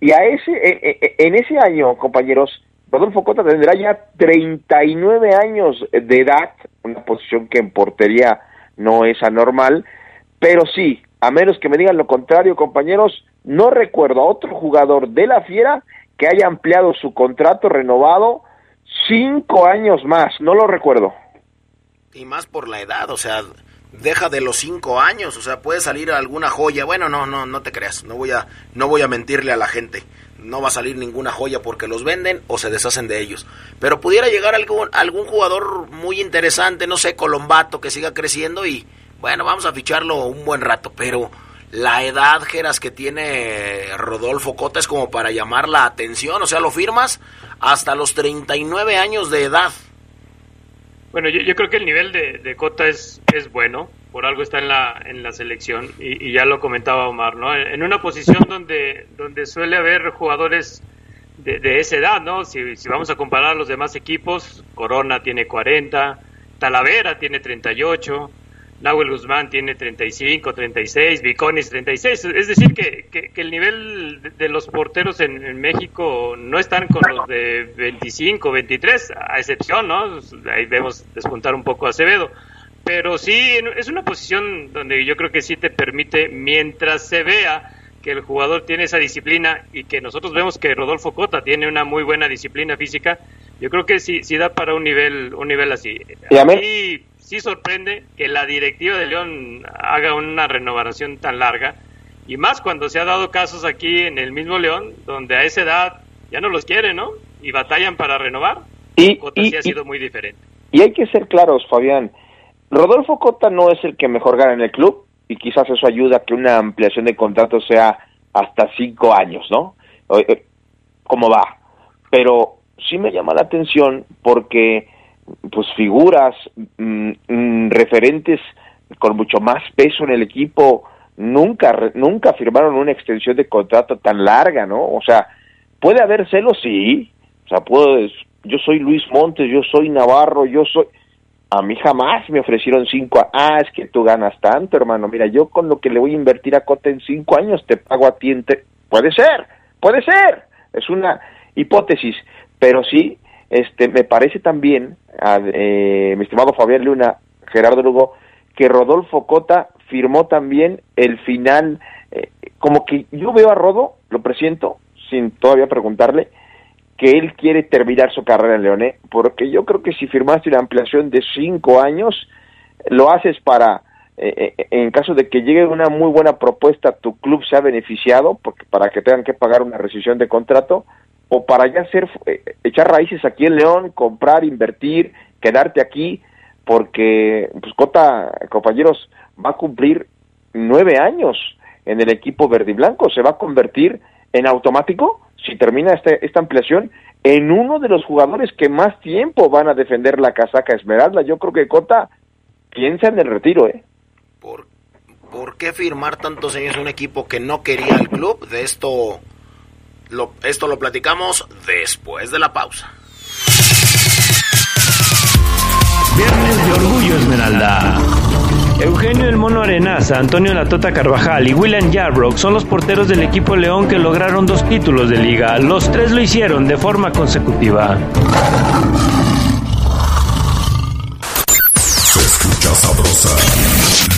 R: Y a ese, e, e, e, en ese año, compañeros, Rodolfo Cota tendrá ya 39 años de edad, una posición que en portería no es anormal, pero sí, a menos que me digan lo contrario, compañeros, no recuerdo a otro jugador de la Fiera que haya ampliado su contrato renovado
T: cinco años más, no lo recuerdo.
B: Y más por la edad, o sea, deja de los cinco años, o sea, puede salir alguna joya. Bueno, no, no, no te creas, no voy a, no voy a mentirle a la gente. No va a salir ninguna joya porque los venden o se deshacen de ellos. Pero pudiera llegar algún, algún jugador muy interesante, no sé, Colombato, que siga creciendo y, bueno, vamos a ficharlo un buen rato. Pero la edad, Geras, que tiene Rodolfo Cota es como para llamar la atención. O sea, lo firmas hasta los 39 años de edad.
S: Bueno, yo, creo que el nivel de, Cota es, es bueno, por algo está en la, en la selección, y, ya lo comentaba Omar, ¿no? En una posición donde, donde suele haber jugadores de, de esa edad, ¿no? Si, si, vamos a comparar los demás equipos, Corona tiene 40, Talavera tiene 38, Nahuel Guzmán tiene 35, 36, Viconis 36. Es decir, que, que, el nivel de, los porteros en, México no están con los de 25, 23, a excepción, ¿no? Ahí vemos despuntar un poco a Acevedo. Pero sí, es una posición donde yo creo que sí te permite, mientras se vea que el jugador tiene esa disciplina y que nosotros vemos que Rodolfo Cota tiene una muy buena disciplina física, yo creo que sí, sí da para un nivel, un nivel así. Y sí sorprende que la directiva de León haga una renovación tan larga y más cuando se ha dado casos aquí en el mismo León donde a esa edad ya no los quieren, ¿no? Y batallan para renovar.
T: Y,
S: Cota sí ha sido muy diferente.
T: Y hay que ser claros, Fabián. Rodolfo Cota no es el que mejor gana en el club y quizás eso ayuda a que una ampliación de contrato sea hasta cinco años, ¿no? Eh, ¿Cómo va? Pero sí me llama la atención porque pues figuras mm, mm, referentes con mucho más peso en el equipo nunca nunca firmaron una extensión de contrato tan larga, ¿no? O sea, puede haber celos, sí. O sea, puedo yo soy Luis Montes, yo soy Navarro, yo soy a mí jamás me ofrecieron cinco, ah, es que tú ganas tanto, hermano, mira, yo con lo que le voy a invertir a Cota en cinco años te pago a ti Puede ser, puede ser, es una hipótesis, pero sí, este, me parece también, eh, mi estimado Fabián Luna, Gerardo Lugo, que Rodolfo Cota firmó también el final, eh, como que yo veo a Rodo, lo presiento, sin todavía preguntarle, que él quiere terminar su carrera en Leoné, porque yo creo que si firmaste una ampliación de cinco años, lo haces para, eh, en caso de que llegue una muy buena propuesta, tu club se ha beneficiado, porque para que tengan que pagar una rescisión de contrato, o para ya hacer, eh, echar raíces aquí en León, comprar, invertir, quedarte aquí, porque pues Cota, compañeros, va a cumplir nueve años en el equipo verde y blanco, se va a convertir en automático, si termina este, esta ampliación, en uno de los jugadores que más tiempo van a defender la casaca Esmeralda. Yo creo que Cota piensa en el retiro, ¿eh?
B: ¿Por, ¿por qué firmar tantos años un equipo que no quería el club? De esto esto lo platicamos después de la pausa.
H: Viernes de Orgullo Esmeralda. Eugenio El Mono Arenaza, Antonio Latota Carvajal y William Yarbrough son los porteros del equipo León que lograron dos títulos de liga. Los tres lo hicieron de forma consecutiva.
Q: Se escucha sabrosa,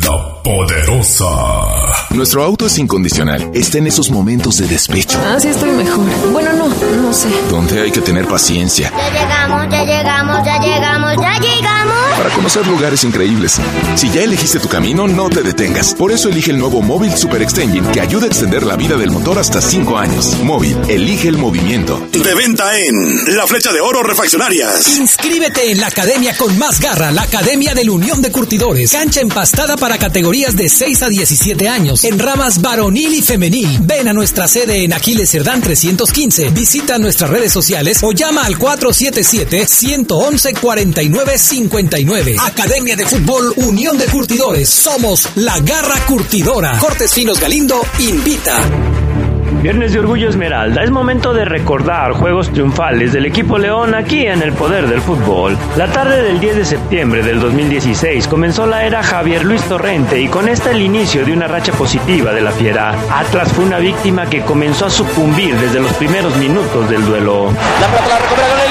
Q: la poderosa.
A: Nuestro auto es incondicional. Está en esos momentos de despecho.
U: Ah, sí estoy mejor. Bueno, no, no sé.
A: Donde hay que tener paciencia.
P: Ya llegamos, ya llegamos, ya llegamos, ya llegamos.
A: Para conocer lugares increíbles. Si ya elegiste tu camino, no te detengas. Por eso elige el nuevo Móvil Super Extension que ayuda a extender la vida del motor hasta 5 años. Móvil, elige el movimiento.
O: De venta en La Flecha de Oro Refaccionarias.
L: Inscríbete en la academia con más garra, la Academia de la Unión de Curtidores. Cancha empastada para categorías de 6 a 17 años en ramas varonil y femenil. Ven a nuestra sede en Aquiles Cerdán 315. Visita nuestras redes sociales o llama al 477-111-4959. Academia de Fútbol Unión de Curtidores. Somos la Garra Curtidora. Cortes Finos Galindo invita.
H: Viernes de Orgullo Esmeralda, es momento de recordar juegos triunfales del equipo León aquí en el poder del fútbol. La tarde del 10 de septiembre del 2016 comenzó la era Javier Luis Torrente y con esta el inicio de una racha positiva de la fiera. Atlas fue una víctima que comenzó a sucumbir desde los primeros minutos del duelo.
B: La la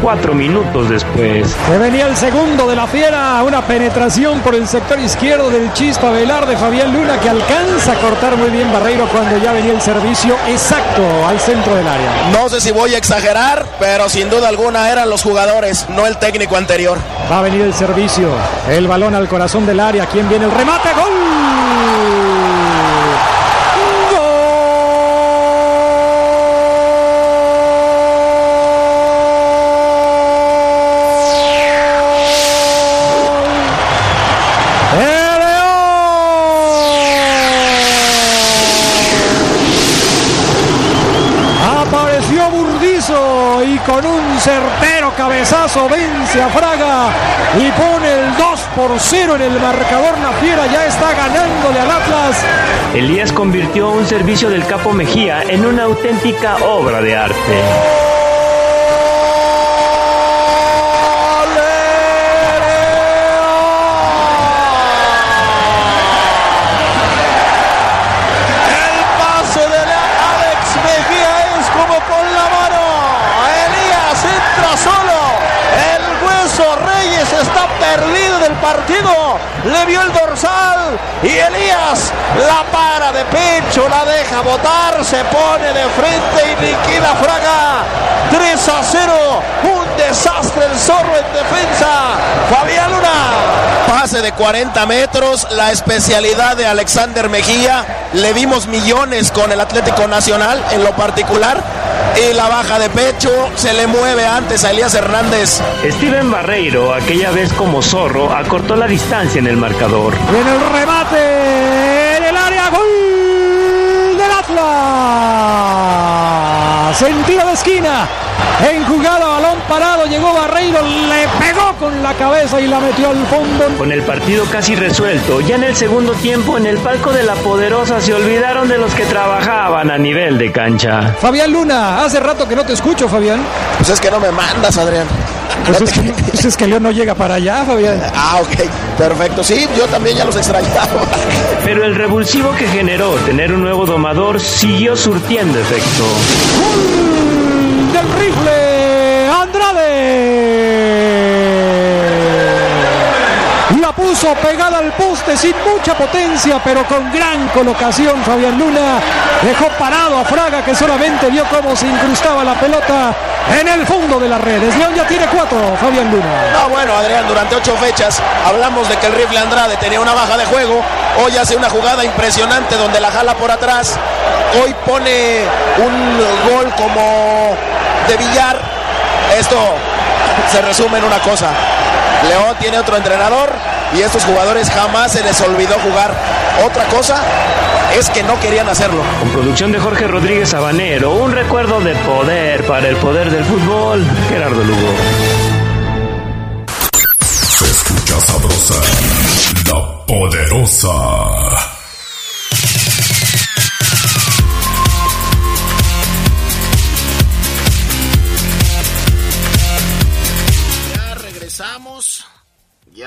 H: cuatro minutos después.
V: Se venía el segundo de la fiera, una penetración por el sector izquierdo del Chispa Velar de Fabián Luna que alcanza a cortar muy bien Barreiro cuando ya venía el servicio exacto al centro del área.
B: No sé si voy a exagerar, pero sin duda alguna eran los jugadores, no el técnico anterior.
V: Va a venir el servicio, el balón al corazón del área, ¿quién viene el remate? ¡Gol! Certero cabezazo vence a Fraga y pone el 2 por 0 en el marcador. La fiera ya está ganándole al Atlas.
H: Elías convirtió un servicio del Capo Mejía en una auténtica obra de arte.
B: Deja botar, se pone de frente y liquida Fraga. 3 a 0, un desastre el zorro en defensa. Fabián Luna. Pase de 40 metros, la especialidad de Alexander Mejía. Le dimos millones con el Atlético Nacional en lo particular y la baja de pecho se le mueve antes a Elías Hernández.
H: Steven Barreiro, aquella vez como zorro, acortó la distancia en el marcador.
V: En el remate, en el área, gol del Atlas. Sentido de esquina. En jugada, balón parado, llegó Barreiro, le pegó con la cabeza y la metió al fondo.
H: Con el partido casi resuelto, ya en el segundo tiempo, en el palco de la Poderosa, se olvidaron de los que trabajaban a nivel de cancha.
V: Fabián Luna, hace rato que no te escucho, Fabián.
B: Pues es que no me mandas, Adrián.
V: Pues es, que, pues es que León no llega para allá, Fabián.
B: Ah, ok, perfecto. Sí, yo también ya los extrañaba.
H: Pero el revulsivo que generó tener un nuevo domador siguió surtiendo efecto.
V: del rifle Andrade. La puso pegada al poste sin mucha potencia, pero con gran colocación. Fabián Luna dejó parado a Fraga, que solamente vio cómo se incrustaba la pelota en el fondo de las redes. León ya tiene cuatro, Fabián Luna.
B: No, bueno, Adrián, durante ocho fechas hablamos de que el rifle Andrade tenía una baja de juego. Hoy hace una jugada impresionante donde la jala por atrás. Hoy pone un gol como de billar. Esto se resume en una cosa. León tiene otro entrenador y estos jugadores jamás se les olvidó jugar. Otra cosa es que no querían hacerlo.
H: Con producción de Jorge Rodríguez Sabanero, un recuerdo de poder para el poder del fútbol, Gerardo Lugo.
Q: Se escucha sabrosa, la poderosa.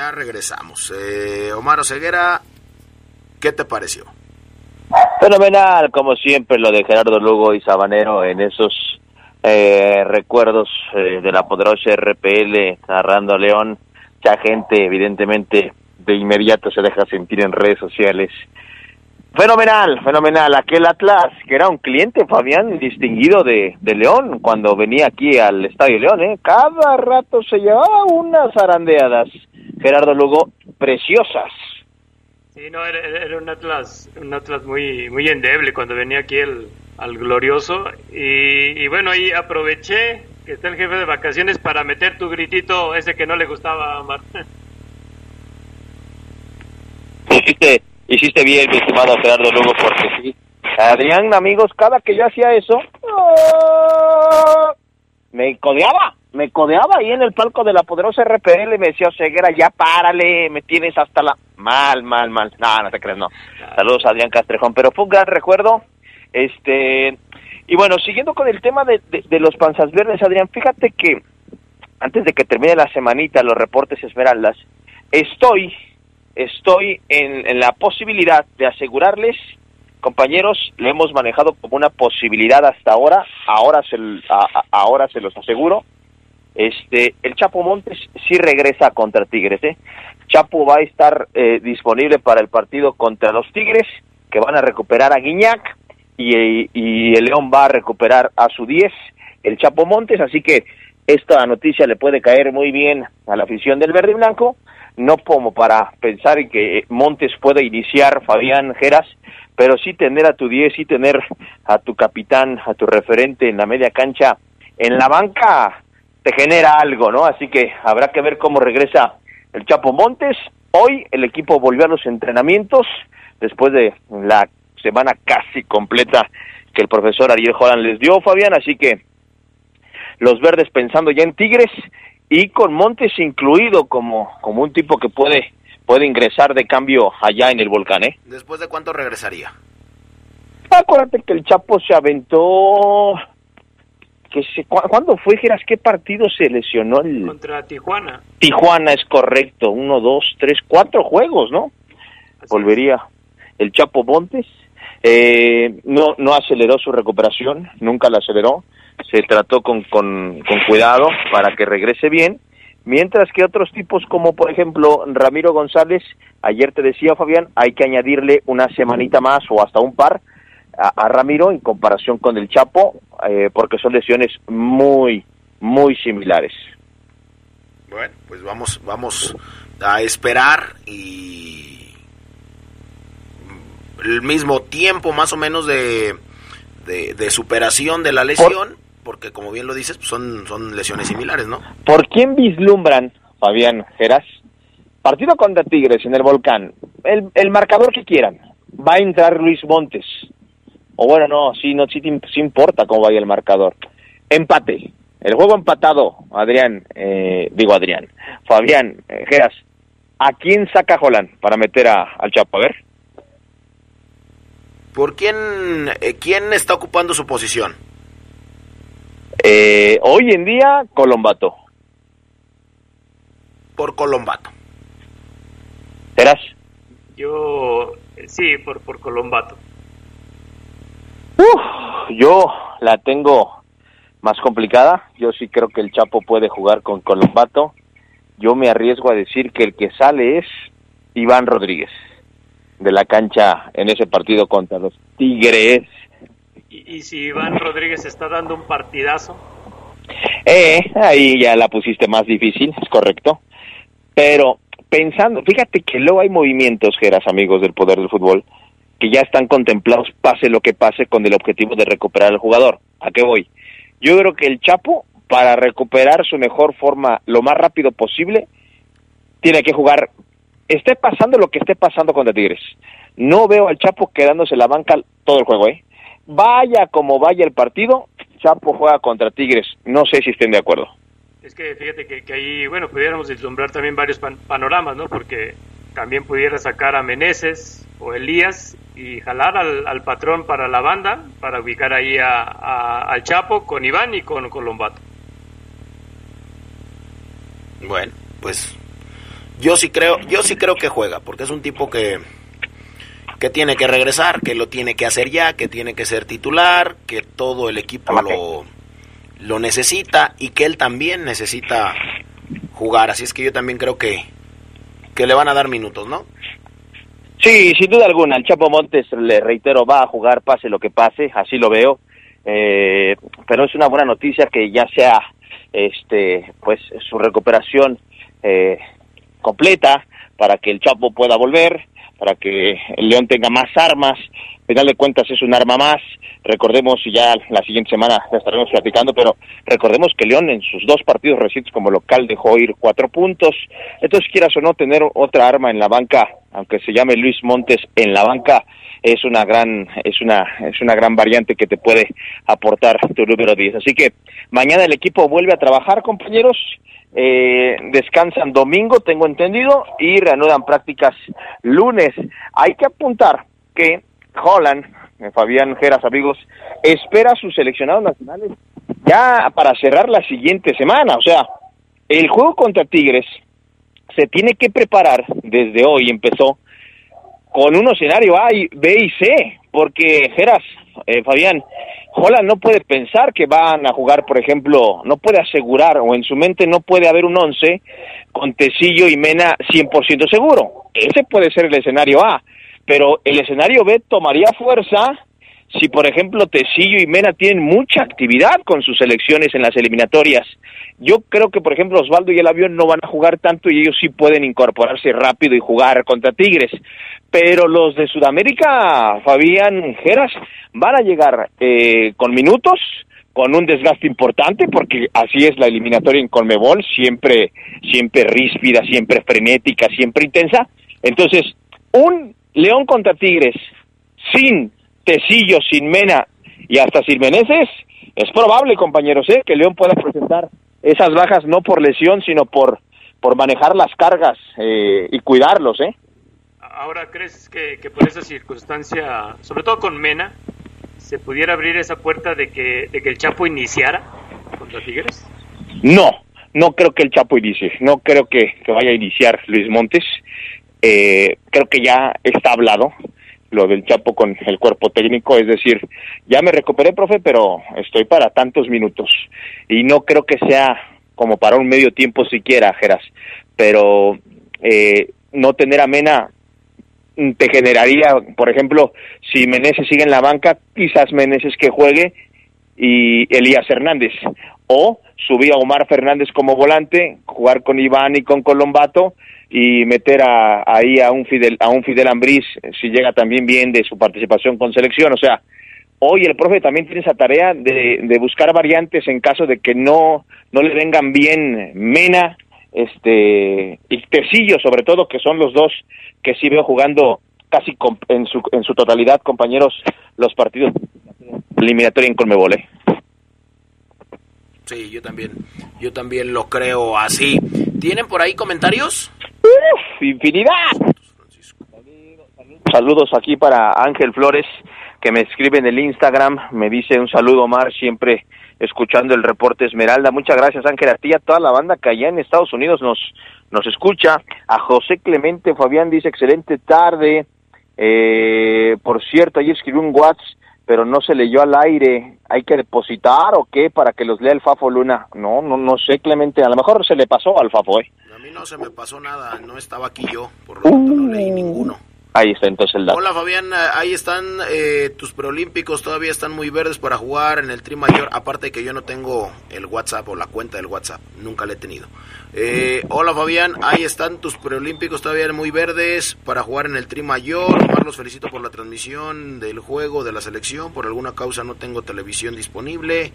B: Ya regresamos. Eh, Omar Ceguera, ¿qué te pareció?
T: Fenomenal, como siempre, lo de Gerardo Lugo y Sabanero en esos eh, recuerdos eh, de la poderosa RPL narrando a León. Mucha gente, evidentemente, de inmediato se deja sentir en redes sociales. Fenomenal, fenomenal. Aquel Atlas, que era un cliente, Fabián, distinguido de, de León, cuando venía aquí al Estadio León, ¿eh? cada rato se llevaba unas arandeadas. Gerardo Lugo, preciosas.
S: Sí, no, era, era un Atlas, un Atlas muy, muy endeble cuando venía aquí el, al glorioso. Y, y bueno, ahí aproveché que está el jefe de vacaciones para meter tu gritito ese que no le gustaba a Omar.
T: Hiciste, hiciste bien, mi estimado Gerardo Lugo, porque sí. Adrián, amigos, cada que yo hacía eso, ¡ah! me codeaba, me codeaba ahí en el palco de la poderosa RPL, me decía, Ceguera, ya párale, me tienes hasta la... Mal, mal, mal. No, no te crees, no. Saludos a Adrián Castrejón, pero fue un gran recuerdo. Este, y bueno, siguiendo con el tema de, de, los panzas verdes, Adrián, fíjate que antes de que termine la semanita, los reportes Esmeraldas, estoy, estoy en, la posibilidad de asegurarles compañeros, lo hemos manejado como una posibilidad hasta ahora, ahora se, ahora se los aseguro. Este, el Chapo Montes sí regresa contra Tigres, ¿eh? Chapo va a estar eh, disponible para el partido contra los Tigres, que van a recuperar a Guiñac, y, y el León va a recuperar a su 10, el Chapo Montes, así que esta noticia le puede caer muy bien a la afición del verde y blanco, no como para pensar en que Montes pueda iniciar Fabián Geras, pero sí tener a tu 10, sí tener a tu capitán, a tu referente en la media cancha, en la banca, te genera algo, ¿no? Así que habrá que ver cómo regresa el Chapo Montes. Hoy el equipo volvió a los entrenamientos después de la semana casi completa que el profesor Ariel Holland les dio, Fabián, así que los verdes pensando ya en Tigres y con Montes incluido como, como un tipo que puede, puede ingresar de cambio allá en el volcán, ¿eh?
B: ¿Después de cuánto regresaría?
T: Acuérdate que el Chapo se aventó que se, ¿Cuándo fue, Geras? ¿Qué partido se lesionó? El...
S: Contra Tijuana.
T: Tijuana es correcto. Uno, dos, tres, cuatro juegos, ¿no? Volvería el Chapo Montes. Eh, no, no aceleró su recuperación, nunca la aceleró. Se trató con, con, con cuidado para que regrese bien. Mientras que otros tipos como por ejemplo Ramiro González, ayer te decía Fabián, hay que añadirle una semanita más o hasta un par a, Ramiro en comparación con el Chapo, eh, porque son lesiones muy, muy similares.
B: Bueno, pues vamos, vamos a esperar y el mismo tiempo más o menos de, de, superación de la lesión, porque como bien lo dices, pues son, son lesiones similares, ¿no?
T: ¿Por quién vislumbran, Fabián Geras? Partido contra Tigres en el Volcán, el, el marcador que quieran, va a entrar Luis Montes, o bueno, no, sí, no, sí, sí importa cómo vaya el marcador. Empate. El juego empatado, Adrián, eh, digo Adrián, Fabián, eh, Geras, ¿a quién saca Holland para meter a, al Chapo? A ver.
B: ¿Por quién, eh, quién está ocupando su posición?
T: Eh, hoy en día, Colombato.
B: Por Colombato.
T: ¿Serás?
S: Yo, sí, por, por Colombato
T: yo la tengo más complicada. Yo sí creo que el Chapo puede jugar con Colombato. Yo me arriesgo a decir que el que sale es Iván Rodríguez de la cancha en ese partido contra los Tigres.
S: ¿Y, si Iván Rodríguez está dando un partidazo?
T: Eh, ahí ya la pusiste más difícil, es correcto. Pero pensando, fíjate que luego hay movimientos, Geras, amigos del poder del fútbol, que ya están contemplados pase lo que pase con el objetivo de recuperar al jugador. ¿A qué voy? Yo creo que el Chapo, para recuperar su mejor forma lo más rápido posible, tiene que jugar, esté pasando lo que esté pasando con Tigres. No veo al Chapo quedándose en la banca todo el juego, ¿eh? Vaya como vaya el partido, Chapo juega contra Tigres. No sé si estén de acuerdo.
S: Es que fíjate que, ahí, bueno, pudiéramos vislumbrar también varios panoramas, ¿no? Porque también pudiera sacar a Meneses o Elías y jalar al, patrón para la banda, para ubicar ahí a, al Chapo con Iván y con Colombato.
B: Bueno, pues yo sí creo, yo sí creo que juega, porque es un tipo que que tiene que regresar, que lo tiene que hacer ya, que tiene que ser titular, que todo el equipo lo, lo necesita y que él también necesita jugar. Así es que yo también creo que, que le van a dar minutos, ¿no?
T: Sí, sin duda alguna. El Chapo Montes, le reitero, va a jugar pase lo que pase, así lo veo. Eh, pero es una buena noticia que ya sea este pues su recuperación eh, completa para que el Chapo pueda volver, para que el León tenga más armas. Al final de cuentas es un arma más. Recordemos, y ya la siguiente semana ya estaremos platicando, pero recordemos que León en sus dos partidos recientes como local dejó ir cuatro puntos. Entonces, quieras o no, tener otra arma en la banca, aunque se llame Luis Montes en la banca, es una gran, es una, es una gran variante que te puede aportar tu número 10. Así que mañana el equipo vuelve a trabajar, compañeros eh, descansan domingo, tengo entendido, y reanudan prácticas lunes. Hay que apuntar que Holland, eh, Fabián Geras, amigos, espera a sus seleccionados nacionales ya para cerrar la siguiente semana. O sea, el juego contra Tigres se tiene que preparar desde hoy, empezó con un escenario A, B y C, porque Geras, eh, Fabián, Holland no puede pensar que van a jugar, por ejemplo, no puede asegurar o en su mente no puede haber un once con Tecillo y Mena 100% seguro. Ese puede ser el escenario A, pero el escenario B tomaría fuerza si, por ejemplo, Tecillo y Mena tienen mucha actividad con sus selecciones en las eliminatorias. Yo creo que, por ejemplo, Osvaldo y el avión no van a jugar tanto y ellos sí pueden incorporarse rápido y jugar contra Tigres. Pero los de Sudamérica, Fabián Geras, van a llegar eh, con minutos, con un desgaste importante, porque así es la eliminatoria en Conmebol, siempre, siempre ríspida, siempre frenética, siempre intensa. Entonces, un León contra Tigres sin Tecillo, sin Mena y hasta sin Meneses, es probable, compañeros, ¿eh? que León pueda presentar esas bajas no por lesión, sino por, por manejar las cargas eh, y cuidarlos. ¿eh?
S: Ahora, ¿crees que, que, por esa circunstancia, sobre todo con Mena, se pudiera abrir esa puerta de que, de que el Chapo iniciara contra Tigres?
T: No, no creo que el Chapo inicie, no creo que, que vaya a iniciar Luis Montes. Eh, creo que ya está hablado lo del Chapo con el cuerpo técnico, es decir, ya me recuperé, profe, pero estoy para tantos minutos. Y no creo que sea como para un medio tiempo siquiera, Geras, pero eh, no tener a Mena te generaría, por ejemplo, si Meneses sigue en la banca, quizás Meneses que juegue y Elías Hernández, o subir a Omar Fernández como volante, jugar con Iván y con Colombato, y meter a, ahí a un Fidel a un Fidel Ambriz si llega también bien de su participación con selección o sea hoy el profe también tiene esa tarea de, de buscar variantes en caso de que no no le vengan bien Mena este y Tecillo sobre todo que son los dos que sí veo jugando casi en su en su totalidad compañeros los partidos eliminatorios en Conmebol ¿eh?
B: Sí, yo también, yo también lo creo así. ¿Tienen por ahí comentarios?
T: ¡Infinidad! Saludos aquí para Ángel Flores, que me escribe en el Instagram, me dice un saludo Omar, siempre escuchando el reporte Esmeralda. Muchas gracias Ángel, a ti a toda la banda que allá en Estados Unidos nos, nos escucha. A José Clemente Fabián dice excelente tarde. Eh, por cierto, ahí escribió un WhatsApp, pero no se leyó al aire. ¿Hay que depositar o qué para que los lea el Fafo Luna? No, no, no sé Clemente, a lo mejor se le pasó al Fafo, ¿eh?
B: No se me pasó nada, no estaba aquí yo, por lo tanto no leí ninguno.
T: Ahí está entonces el dato.
B: Hola Fabián, ahí están eh, tus preolímpicos, todavía están muy verdes para jugar en el Tri Mayor, aparte de que yo no tengo el WhatsApp o la cuenta del WhatsApp, nunca la he tenido. Eh, hola Fabián, ahí están tus preolímpicos todavía muy verdes para jugar en el Tri Mayor. Omar, los felicito por la transmisión del juego de la selección, por alguna causa no tengo televisión disponible.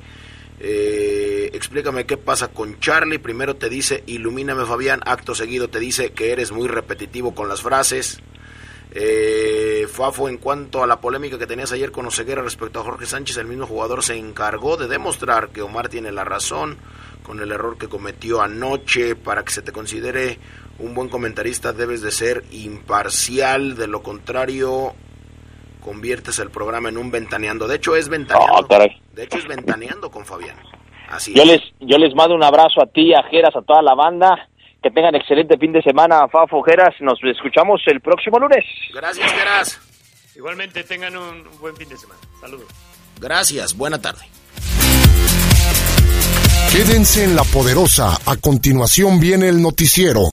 B: Eh, explícame qué pasa con Charlie. Primero te dice, ilumíname Fabián. Acto seguido te dice que eres muy repetitivo con las frases. Eh, Fafo, en cuanto a la polémica que tenías ayer con Oseguera respecto a Jorge Sánchez, el mismo jugador se encargó de demostrar que Omar tiene la razón con el error que cometió anoche. Para que se te considere un buen comentarista debes de ser imparcial, de lo contrario conviertes el programa en un ventaneando. De hecho es ventaneando.
T: Ah,
B: de hecho es ventaneando con Fabián. Así
T: yo
B: es.
T: les yo les mando un abrazo a ti, a Geras, a toda la banda. Que tengan excelente fin de semana, Fafo Geras. Nos escuchamos el próximo lunes.
B: Gracias, Geras.
S: Igualmente tengan un, un buen fin de semana. Saludos.
B: Gracias, buena tarde.
Q: Quédense en la poderosa. A continuación viene el noticiero.